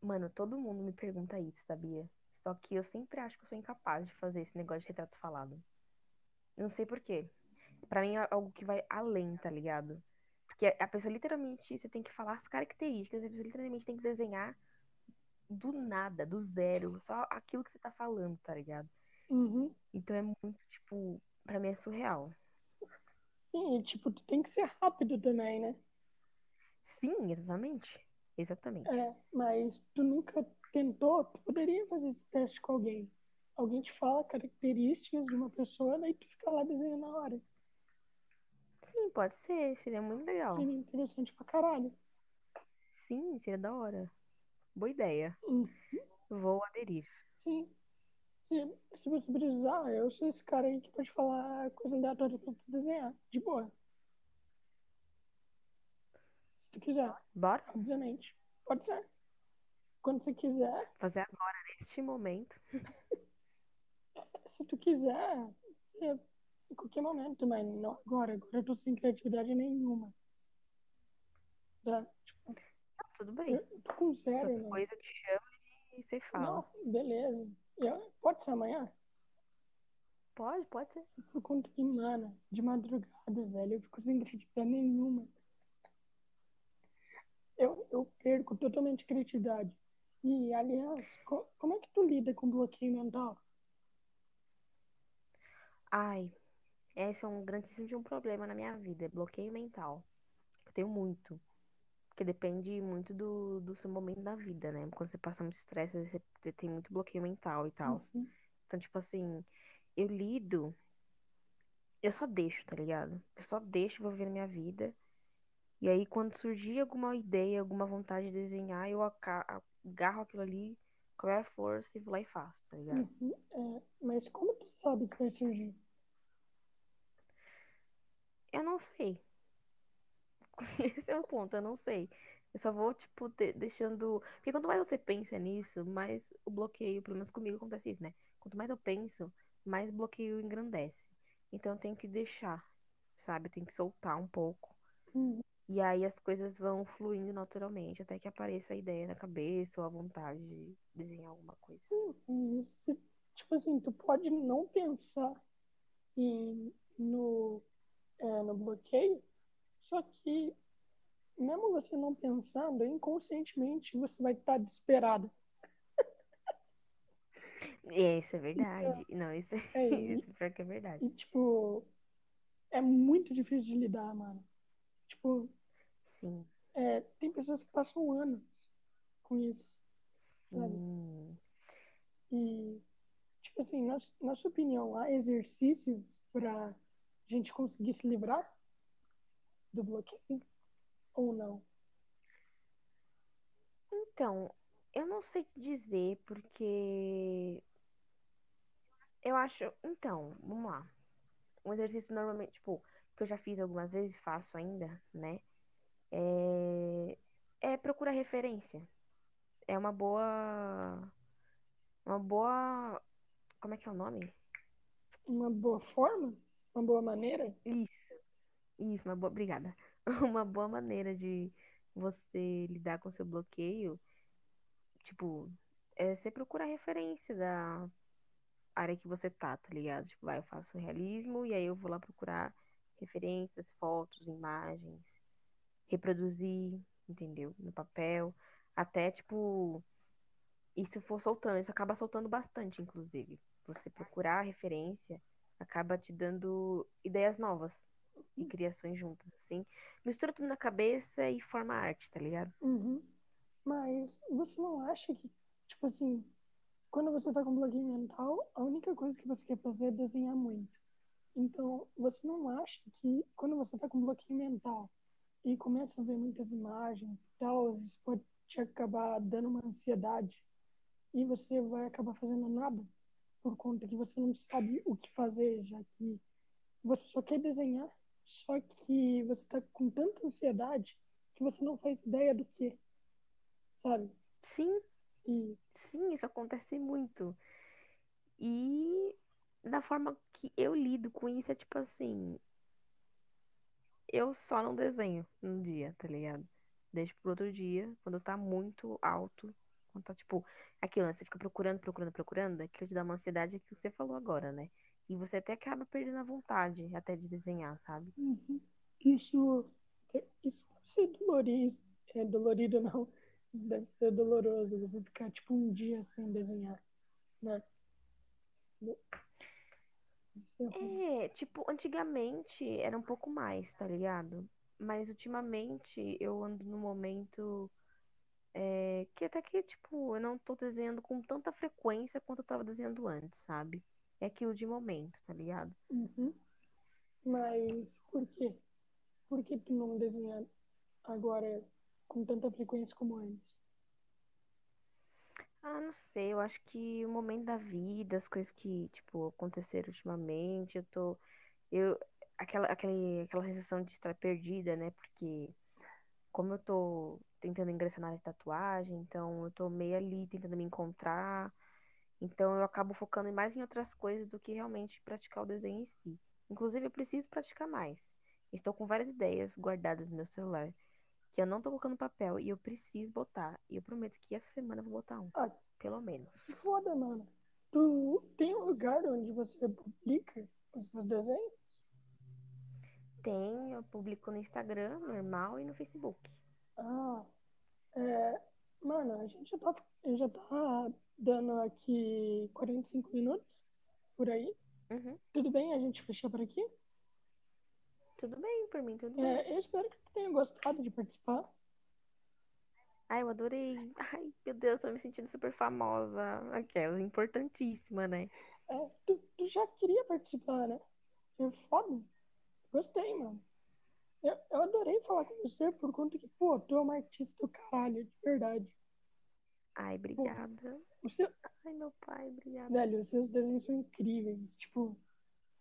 Speaker 2: mano, todo mundo me pergunta isso, sabia? Só que eu sempre acho que eu sou incapaz de fazer esse negócio de retrato falado. Não sei por quê. Pra mim é algo que vai além, tá ligado? Porque a pessoa literalmente, você tem que falar as características, a pessoa literalmente tem que desenhar do nada, do zero, só aquilo que você tá falando, tá ligado?
Speaker 1: Uhum.
Speaker 2: Então é muito, tipo, pra mim é surreal.
Speaker 1: Sim, tipo, tu tem que ser rápido também, né?
Speaker 2: Sim, exatamente. Exatamente.
Speaker 1: É, mas tu nunca tentou, tu poderia fazer esse teste com alguém. Alguém te fala características de uma pessoa, daí tu fica lá desenhando na hora.
Speaker 2: Sim, pode ser. Seria muito legal.
Speaker 1: Seria interessante pra caralho.
Speaker 2: Sim, seria da hora. Boa ideia.
Speaker 1: Uhum.
Speaker 2: Vou aderir.
Speaker 1: Sim. Se, se você precisar, eu sou esse cara aí que pode falar coisa aleatória pra tu desenhar. De boa. Se tu quiser,
Speaker 2: Bora
Speaker 1: obviamente. Pode ser. Quando você quiser,
Speaker 2: fazer agora, neste momento.
Speaker 1: se tu quiser, você, em qualquer momento, mas não agora. Agora eu tô sem criatividade nenhuma. Tá? Tipo,
Speaker 2: Tá, tudo bem.
Speaker 1: eu tô com
Speaker 2: Qualquer
Speaker 1: mano.
Speaker 2: coisa eu te chamo e você fala.
Speaker 1: Não, beleza. Eu- pode ser amanhã?
Speaker 2: Pode, pode ser.
Speaker 1: Por conta que, mano, de madrugada, velho, eu fico sem criatividade nenhuma. Eu, eu perco totalmente criatividade. E, aliás, co- como é que tu lida com bloqueio mental?
Speaker 2: Ai, esse é um grandíssimo de um problema na minha vida, é bloqueio mental. Eu tenho muito. Porque depende muito do, do seu momento da vida, né? Quando você passa muito estresse, você tem muito bloqueio mental e tal.
Speaker 1: Uhum.
Speaker 2: Então, tipo assim, eu lido, eu só deixo, tá ligado? Eu só deixo viver minha vida. E aí, quando surgir alguma ideia, alguma vontade de desenhar, eu agarro aquilo ali com a maior força e vou lá e faço, tá ligado?
Speaker 1: Uhum. É, mas como tu sabe que vai surgir?
Speaker 2: Eu não sei. Esse é o ponto, eu não sei. Eu só vou, tipo, de- deixando. Porque quanto mais você pensa nisso, mais o bloqueio, pelo menos comigo acontece isso, né? Quanto mais eu penso, mais o bloqueio engrandece. Então eu tenho que deixar, sabe? Eu tenho que soltar um pouco.
Speaker 1: Uhum.
Speaker 2: E aí as coisas vão fluindo naturalmente, até que apareça a ideia na cabeça ou a vontade de desenhar alguma coisa.
Speaker 1: Sim, tipo assim, tu pode não pensar em, no, é, no bloqueio, só que mesmo você não pensando, inconscientemente você vai estar desesperada.
Speaker 2: É, isso é verdade. Não, isso é,
Speaker 1: É,
Speaker 2: isso pior que é verdade.
Speaker 1: e, tipo, é muito difícil de lidar, mano. Tipo,
Speaker 2: Sim,
Speaker 1: é, tem pessoas que passam anos com isso, sabe?
Speaker 2: sim.
Speaker 1: E, tipo assim, na, na sua opinião, há exercícios pra gente conseguir se livrar do bloqueio ou não?
Speaker 2: Então, eu não sei te dizer porque eu acho. Então, vamos lá. Um exercício normalmente, tipo, que eu já fiz algumas vezes e faço ainda, né? É, é procurar referência. É uma boa. Uma boa. Como é que é o nome?
Speaker 1: Uma boa forma? Uma boa maneira?
Speaker 2: Isso. Isso, uma boa. Obrigada. Uma boa maneira de você lidar com seu bloqueio, tipo, é você procurar referência da área que você tá, tá ligado? Tipo, vai, eu faço realismo e aí eu vou lá procurar referências, fotos, imagens, reproduzir, entendeu? No papel. Até, tipo, isso for soltando, isso acaba soltando bastante, inclusive. Você procurar referência acaba te dando ideias novas e criações juntas, assim. Mistura tudo na cabeça e forma arte, tá ligado?
Speaker 1: Uhum. Mas você não acha que, tipo assim, quando você tá com bloqueio mental, a única coisa que você quer fazer é desenhar muito. Então, você não acha que quando você tá com bloqueio mental e começa a ver muitas imagens e tal, isso pode te acabar dando uma ansiedade e você vai acabar fazendo nada por conta que você não sabe o que fazer, já que você só quer desenhar, só que você tá com tanta ansiedade que você não faz ideia do que, sabe?
Speaker 2: Sim,
Speaker 1: E
Speaker 2: sim, isso acontece muito. E da forma que eu lido com isso é tipo assim, eu só não desenho num dia, tá ligado? Deixo pro outro dia, quando tá muito alto, quando tá tipo, aquilo, né? Você fica procurando, procurando, procurando, aquilo te dá uma ansiedade, é aquilo que você falou agora, né? E você até acaba perdendo a vontade até de desenhar, sabe?
Speaker 1: uhum, isso, isso deve ser dolorido, é dolorido não, isso deve ser doloroso, você ficar tipo um dia sem desenhar, né? É.
Speaker 2: É, tipo, antigamente era um pouco mais, tá ligado? Mas ultimamente eu ando num momento É, que até que, tipo, eu não tô desenhando com tanta frequência quanto eu tava desenhando antes, sabe? É aquilo de momento, tá ligado?
Speaker 1: Uhum. Mas por quê? Por que tu não desenha agora com tanta frequência como antes?
Speaker 2: Ah, não sei, eu acho que o momento da vida, as coisas que, tipo, aconteceram ultimamente, eu tô. Eu, aquela, aquele, aquela sensação de estar perdida, né? Porque como eu tô tentando ingressar na área de tatuagem, então eu tô meio ali tentando me encontrar. Então eu acabo focando mais em outras coisas do que realmente praticar o desenho em si. Inclusive, eu preciso praticar mais. Estou com várias ideias guardadas no meu celular que eu não tô colocando papel e eu preciso botar. E eu prometo que essa semana eu vou botar um,
Speaker 1: Ah,
Speaker 2: pelo menos.
Speaker 1: foda, mano. Tu tem um lugar onde você publica os seus desenhos?
Speaker 2: Tem, eu publico no Instagram, normal, e no Facebook.
Speaker 1: Ah, é, mano, a gente já tá, já tá dando aqui 45 minutos por aí.
Speaker 2: Uhum.
Speaker 1: Tudo bem a gente fechar por aqui?
Speaker 2: Tudo bem, por mim, tudo bem.
Speaker 1: É, eu espero que tu tenha gostado de participar.
Speaker 2: Ai, eu adorei. Ai, meu Deus, tô me sentindo super famosa. Aquela, importantíssima, né?
Speaker 1: É, tu, tu já queria participar, né? É foda. Gostei, mano. Eu, eu adorei falar com você por conta que, pô, tu é uma artista do caralho, de verdade.
Speaker 2: Ai, obrigada.
Speaker 1: O seu,
Speaker 2: Ai, meu pai, obrigada.
Speaker 1: velho, os seus desenhos são incríveis. Tipo,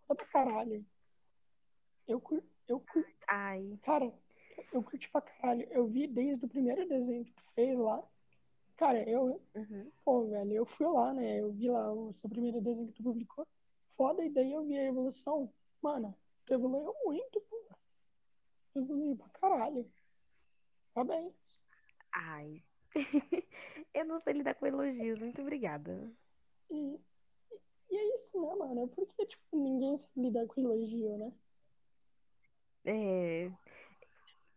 Speaker 1: foda pra caralho. Eu, cur- eu, cur-
Speaker 2: Ai,
Speaker 1: cara, eu, eu curti pra caralho. Eu vi desde o primeiro desenho que tu fez lá. Cara, eu,
Speaker 2: uhum.
Speaker 1: pô, velho, eu fui lá, né? Eu vi lá o seu primeiro desenho que tu publicou. Foda, e daí eu vi a evolução. Mano, tu evoluiu muito, pô. Evoluiu pra caralho. Parabéns.
Speaker 2: Ai. Eu não sei lidar com elogios. Muito obrigada.
Speaker 1: E, e é isso, né, mano? Porque, tipo, ninguém se lida com elogio, né?
Speaker 2: É,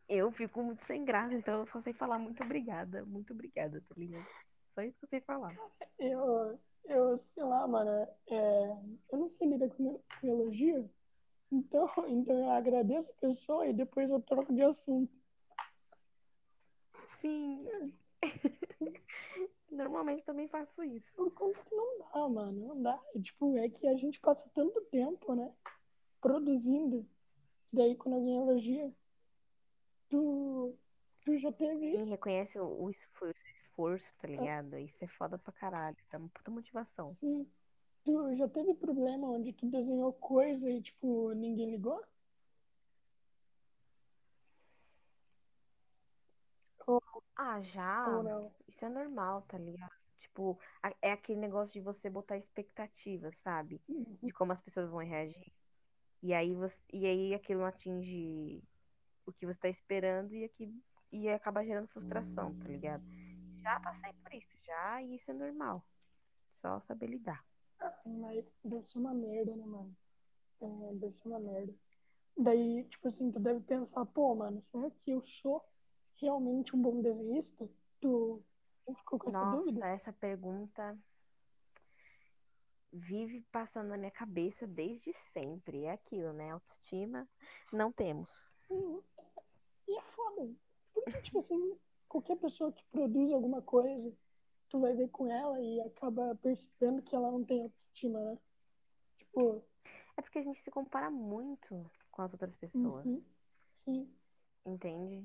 Speaker 2: eu fico muito sem graça, então eu só sei falar muito obrigada. Muito obrigada, tá ligado? Só isso que eu sei falar.
Speaker 1: Eu, eu sei lá, mano, é, eu não sei lidar com, com elogio, então, então eu agradeço a pessoa e depois eu troco de assunto.
Speaker 2: Sim. Normalmente também faço isso.
Speaker 1: Por conta que não dá, mano, não dá. É, tipo, é que a gente passa tanto tempo, né, produzindo, daí quando alguém elogia, tu, tu já teve...
Speaker 2: Quem reconhece o, o esfor- o esforço, tá ligado? Isso é foda pra caralho. É uma puta motivação.
Speaker 1: Sim, tu já teve problema onde tu desenhou coisa e, tipo, ninguém ligou? Ou,
Speaker 2: Ah, já.
Speaker 1: ou não?
Speaker 2: Isso é normal, tá ligado? Tipo, a- é aquele negócio de você botar expectativa, sabe?
Speaker 1: Uhum.
Speaker 2: De como as pessoas vão reagir. E aí você, e aí aquilo não atinge o que você tá esperando e aqui e acaba gerando frustração, tá ligado? Já passei por isso, já, e isso é normal. Só saber lidar.
Speaker 1: Mas deve ser uma merda, né, mano? É, deve ser uma merda. Daí, tipo assim, tu deve pensar, pô, mano, será que eu sou realmente um bom desenhista? Tu tu ficou com essa dúvida?
Speaker 2: Nossa, essa pergunta vive passando na minha cabeça desde sempre. É aquilo, né? Autoestima não temos.
Speaker 1: Sim. E é foda. Porque, tipo assim, qualquer pessoa que produz alguma coisa, tu vai ver com ela e acaba percebendo que ela não tem autoestima, né? Tipo,
Speaker 2: É porque a gente se compara muito com as outras pessoas,
Speaker 1: uhum, sim.
Speaker 2: entende?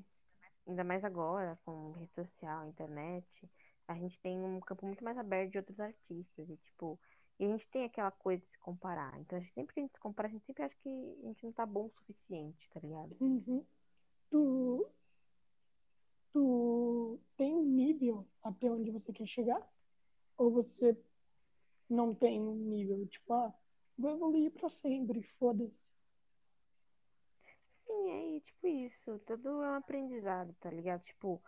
Speaker 2: Ainda mais agora, com rede social, internet, a gente tem um campo muito mais aberto de outros artistas e, tipo, e a gente tem aquela coisa de se comparar. Então, a gente, sempre que a gente se compara, a gente sempre acha que a gente não tá bom o suficiente, tá ligado?
Speaker 1: Uhum. Tu, tu tem um nível até onde você quer chegar? Ou você não tem um nível? Tipo, ah, vou evoluir pra sempre, foda-se.
Speaker 2: Sim, é tipo isso. Tudo é um aprendizado, tá ligado? Tipo,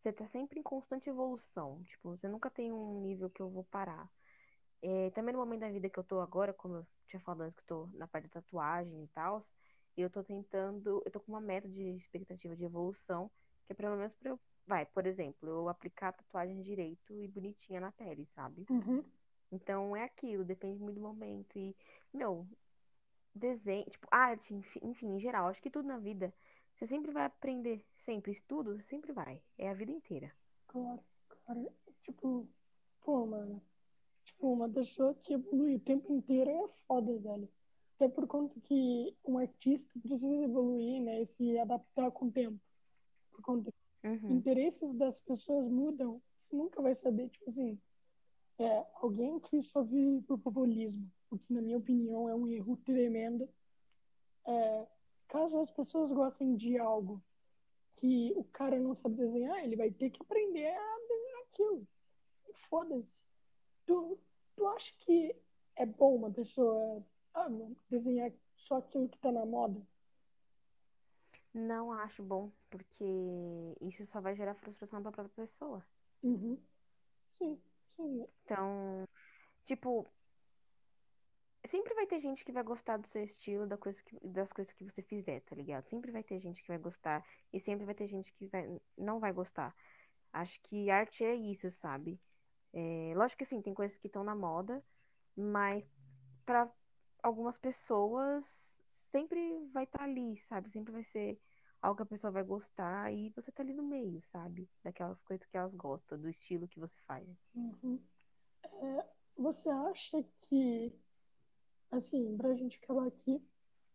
Speaker 2: você tá sempre em constante evolução. Tipo, você nunca tem um nível que eu vou parar. É, também no momento da vida que eu tô agora, como eu tinha falado antes, que eu tô na parte da tatuagem e tal, eu tô tentando, eu tô com uma meta de expectativa de evolução, que é pelo menos pra eu, vai, por exemplo, eu aplicar a tatuagem direito e bonitinha na pele, sabe?
Speaker 1: Uhum.
Speaker 2: Então é aquilo, depende muito do momento. E, meu, desenho, tipo, arte, enfim, em geral, acho que tudo na vida, você sempre vai aprender, sempre. Estudo, você sempre vai. É a vida inteira.
Speaker 1: Claro, claro. Tipo, pô, mano. Tipo, uma pessoa que evolui o tempo inteiro é foda, velho. Até por conta que um artista precisa evoluir, né? E se adaptar com o tempo. Por conta que
Speaker 2: Uhum.
Speaker 1: interesses das pessoas mudam. Você nunca vai saber, tipo assim. É, alguém que só vive por populismo, o que, na minha opinião, é um erro tremendo. É, caso as pessoas gostem de algo que o cara não sabe desenhar, ele vai ter que aprender a desenhar aquilo. Foda-se. Tu, tu acha que é bom uma pessoa ah, desenhar só aquilo que tá na moda?
Speaker 2: Não acho bom, porque isso só vai gerar frustração pra própria pessoa.
Speaker 1: Uhum. Sim, sim.
Speaker 2: Então, tipo, sempre vai ter gente que vai gostar do seu estilo, da coisa que- das coisas que você fizer, tá ligado? Sempre vai ter gente que vai gostar e sempre vai ter gente que vai, não vai gostar. Acho que arte é isso, sabe? É, lógico que assim, tem coisas que estão na moda, mas pra algumas pessoas sempre vai estar ali, sabe? Sempre vai ser algo que a pessoa vai gostar e você tá ali no meio, sabe? Daquelas coisas que elas gostam, do estilo que você faz.
Speaker 1: Uhum. É, você acha que, assim, pra gente acabar aqui,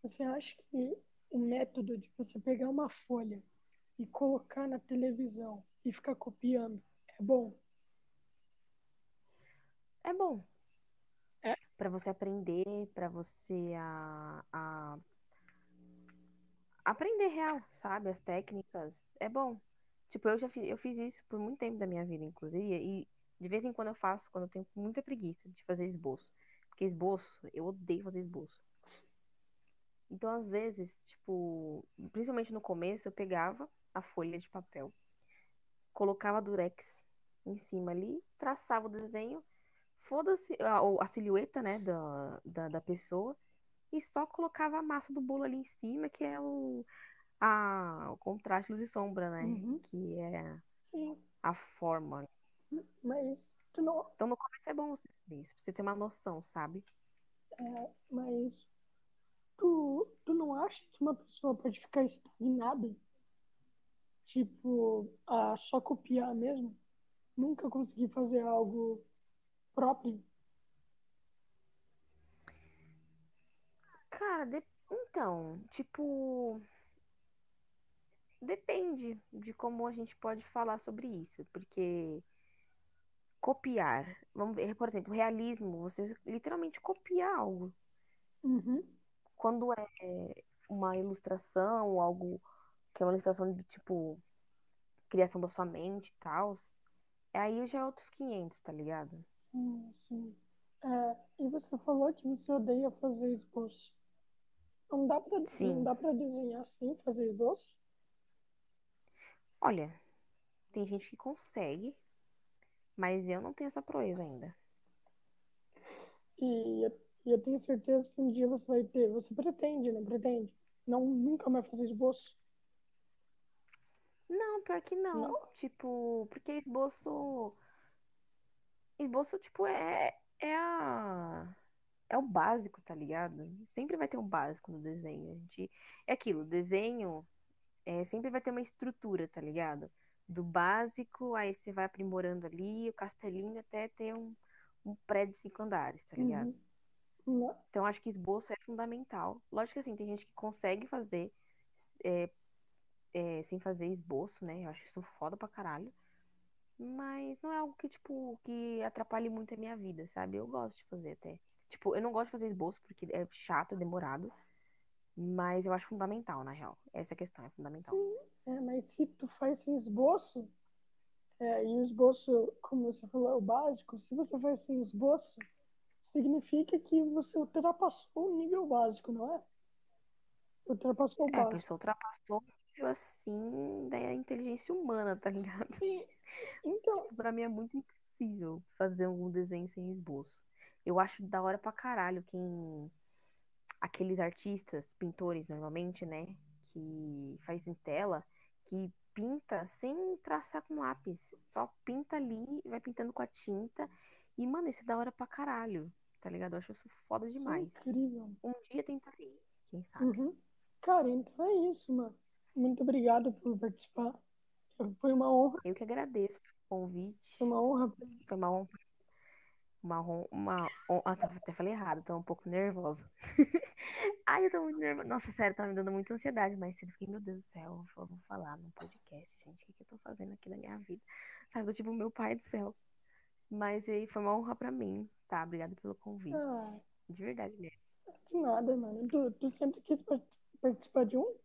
Speaker 1: você acha que o método de você pegar uma folha e colocar na televisão e ficar copiando é bom?
Speaker 2: É bom.
Speaker 1: É.
Speaker 2: Pra você aprender, pra você a, a aprender real, sabe? As técnicas. É bom. Tipo, eu já fiz, eu fiz isso por muito tempo da minha vida, inclusive, e de vez em quando eu faço, quando eu tenho muita preguiça de fazer esboço. Porque esboço, eu odeio fazer esboço. Então, às vezes, tipo, principalmente no começo, eu pegava a folha de papel, colocava durex em cima ali, traçava o desenho, foda-se a, a silhueta, né, da, da, da pessoa, e só colocava a massa do bolo ali em cima, que é o, a, o contraste luz e sombra, né?
Speaker 1: Uhum.
Speaker 2: Que é
Speaker 1: Sim,
Speaker 2: a forma.
Speaker 1: mas tu não,
Speaker 2: Então, no começo é bom você fazer isso, pra você ter uma noção, sabe?
Speaker 1: é, mas tu, tu não acha que uma pessoa pode ficar estagnada? Tipo, a só copiar mesmo? Nunca conseguir fazer algo próprio?
Speaker 2: Cara, de- então, tipo, depende de como a gente pode falar sobre isso, porque copiar, vamos ver, por exemplo, realismo, você literalmente copia algo.
Speaker 1: Uhum,
Speaker 2: Quando é uma ilustração, algo que é uma ilustração de tipo criação da sua mente e tal, aí já é outros 500, tá ligado?
Speaker 1: sim, sim. É, e você falou que você odeia fazer esboço. Não dá pra, não
Speaker 2: Sim.
Speaker 1: dá pra desenhar sem fazer esboço?
Speaker 2: Olha, tem gente que consegue, mas eu não tenho essa proeza ainda.
Speaker 1: E eu, eu tenho certeza que um dia você vai ter. Você pretende, não pretende? Não, nunca mais fazer esboço?
Speaker 2: Não, pior que não.
Speaker 1: Não?
Speaker 2: Tipo, porque esboço. Esboço, tipo, é, é a. É o básico, tá ligado? Sempre vai ter um básico no desenho. A gente... É aquilo, desenho é, sempre vai ter uma estrutura, tá ligado? Do básico, aí você vai aprimorando ali, o castelinho até ter um, um prédio de cinco andares, tá ligado?
Speaker 1: Uhum.
Speaker 2: Então, acho que esboço é fundamental. Lógico que assim, tem gente que consegue fazer é, é, sem fazer esboço, né? Eu acho isso foda pra caralho. Mas não é algo que, tipo, que atrapalhe muito a minha vida, sabe? Eu gosto de fazer até. Tipo, eu não gosto de fazer esboço porque é chato, é demorado. Mas eu acho fundamental, na real. Essa questão é fundamental.
Speaker 1: Sim, é, mas se tu faz sem esboço, é, e o esboço, como você falou, é o básico, se você faz sem esboço, significa que você ultrapassou o nível básico, não é? Você ultrapassou o
Speaker 2: É, a
Speaker 1: básico.
Speaker 2: pessoa ultrapassou o nível, assim da inteligência humana, tá ligado?
Speaker 1: Sim, então,
Speaker 2: Pra mim é muito impossível fazer um desenho sem esboço. Eu acho da hora pra caralho quem. Aqueles artistas, pintores normalmente, né? Que faz em tela, que pinta sem traçar com lápis. Só pinta ali, vai pintando com a tinta. E, mano, isso é da hora pra caralho, tá ligado? Eu acho isso foda
Speaker 1: isso é
Speaker 2: demais.
Speaker 1: incrível.
Speaker 2: Um dia tentarei, quem sabe.
Speaker 1: Uhum. Cara, então é isso, mano. Muito obrigado por participar. Foi uma honra.
Speaker 2: Eu que agradeço. convite.
Speaker 1: Foi uma honra.
Speaker 2: Foi uma honra. Honra. Uma. Ah, até falei errado, tô um pouco nervosa. Ai, eu tô muito nervosa. Nossa, sério, tá me dando muita ansiedade, mas eu fiquei, meu Deus do céu, eu vou falar no podcast, gente. O que, que eu tô fazendo aqui na minha vida? Sabe, do tipo, meu pai do céu. Mas aí foi uma honra pra mim, tá? Obrigada pelo convite.
Speaker 1: Ah,
Speaker 2: De verdade mesmo.
Speaker 1: de nada, mano. Tu, tu sempre quis par- participar de um?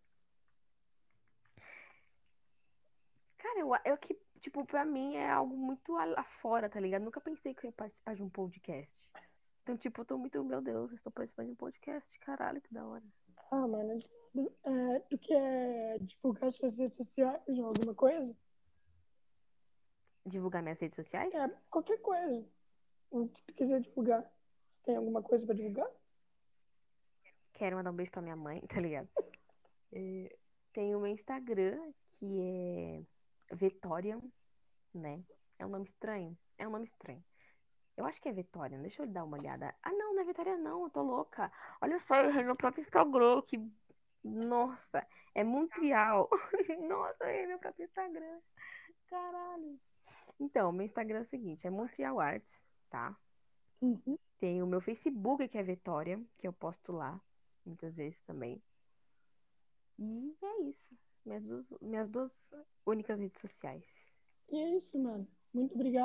Speaker 2: Cara, eu, eu que, tipo, pra mim é algo muito lá lá fora, tá ligado? Nunca pensei que eu ia participar de um podcast. Então, tipo, eu tô muito, meu Deus, eu estou participando de um podcast. Caralho, que da hora.
Speaker 1: Ah, mano. É, tu quer divulgar suas redes sociais ou alguma coisa?
Speaker 2: Divulgar minhas redes sociais?
Speaker 1: É, qualquer coisa. O que tu quiser divulgar. Você tem alguma coisa pra divulgar?
Speaker 2: Quero mandar um beijo pra minha mãe, tá ligado? É, tem o meu Instagram, que é Vitória, né? É um nome estranho. É um nome estranho. Eu acho que é Vitória, deixa eu dar uma olhada. Ah, não, não é Vitória, não, eu tô louca. Olha só, eu errei meu próprio Instagram, que. Nossa, é Montreal. Nossa, eu errei meu próprio Instagram. Caralho. Então, meu Instagram é o seguinte, é Montreal Arts, tá?
Speaker 1: Uhum.
Speaker 2: Tem o meu Facebook, que é Vitória, que eu posto lá, muitas vezes também. E é isso. Minhas duas, minhas duas únicas redes sociais.
Speaker 1: E é isso, mano. Muito obrigado.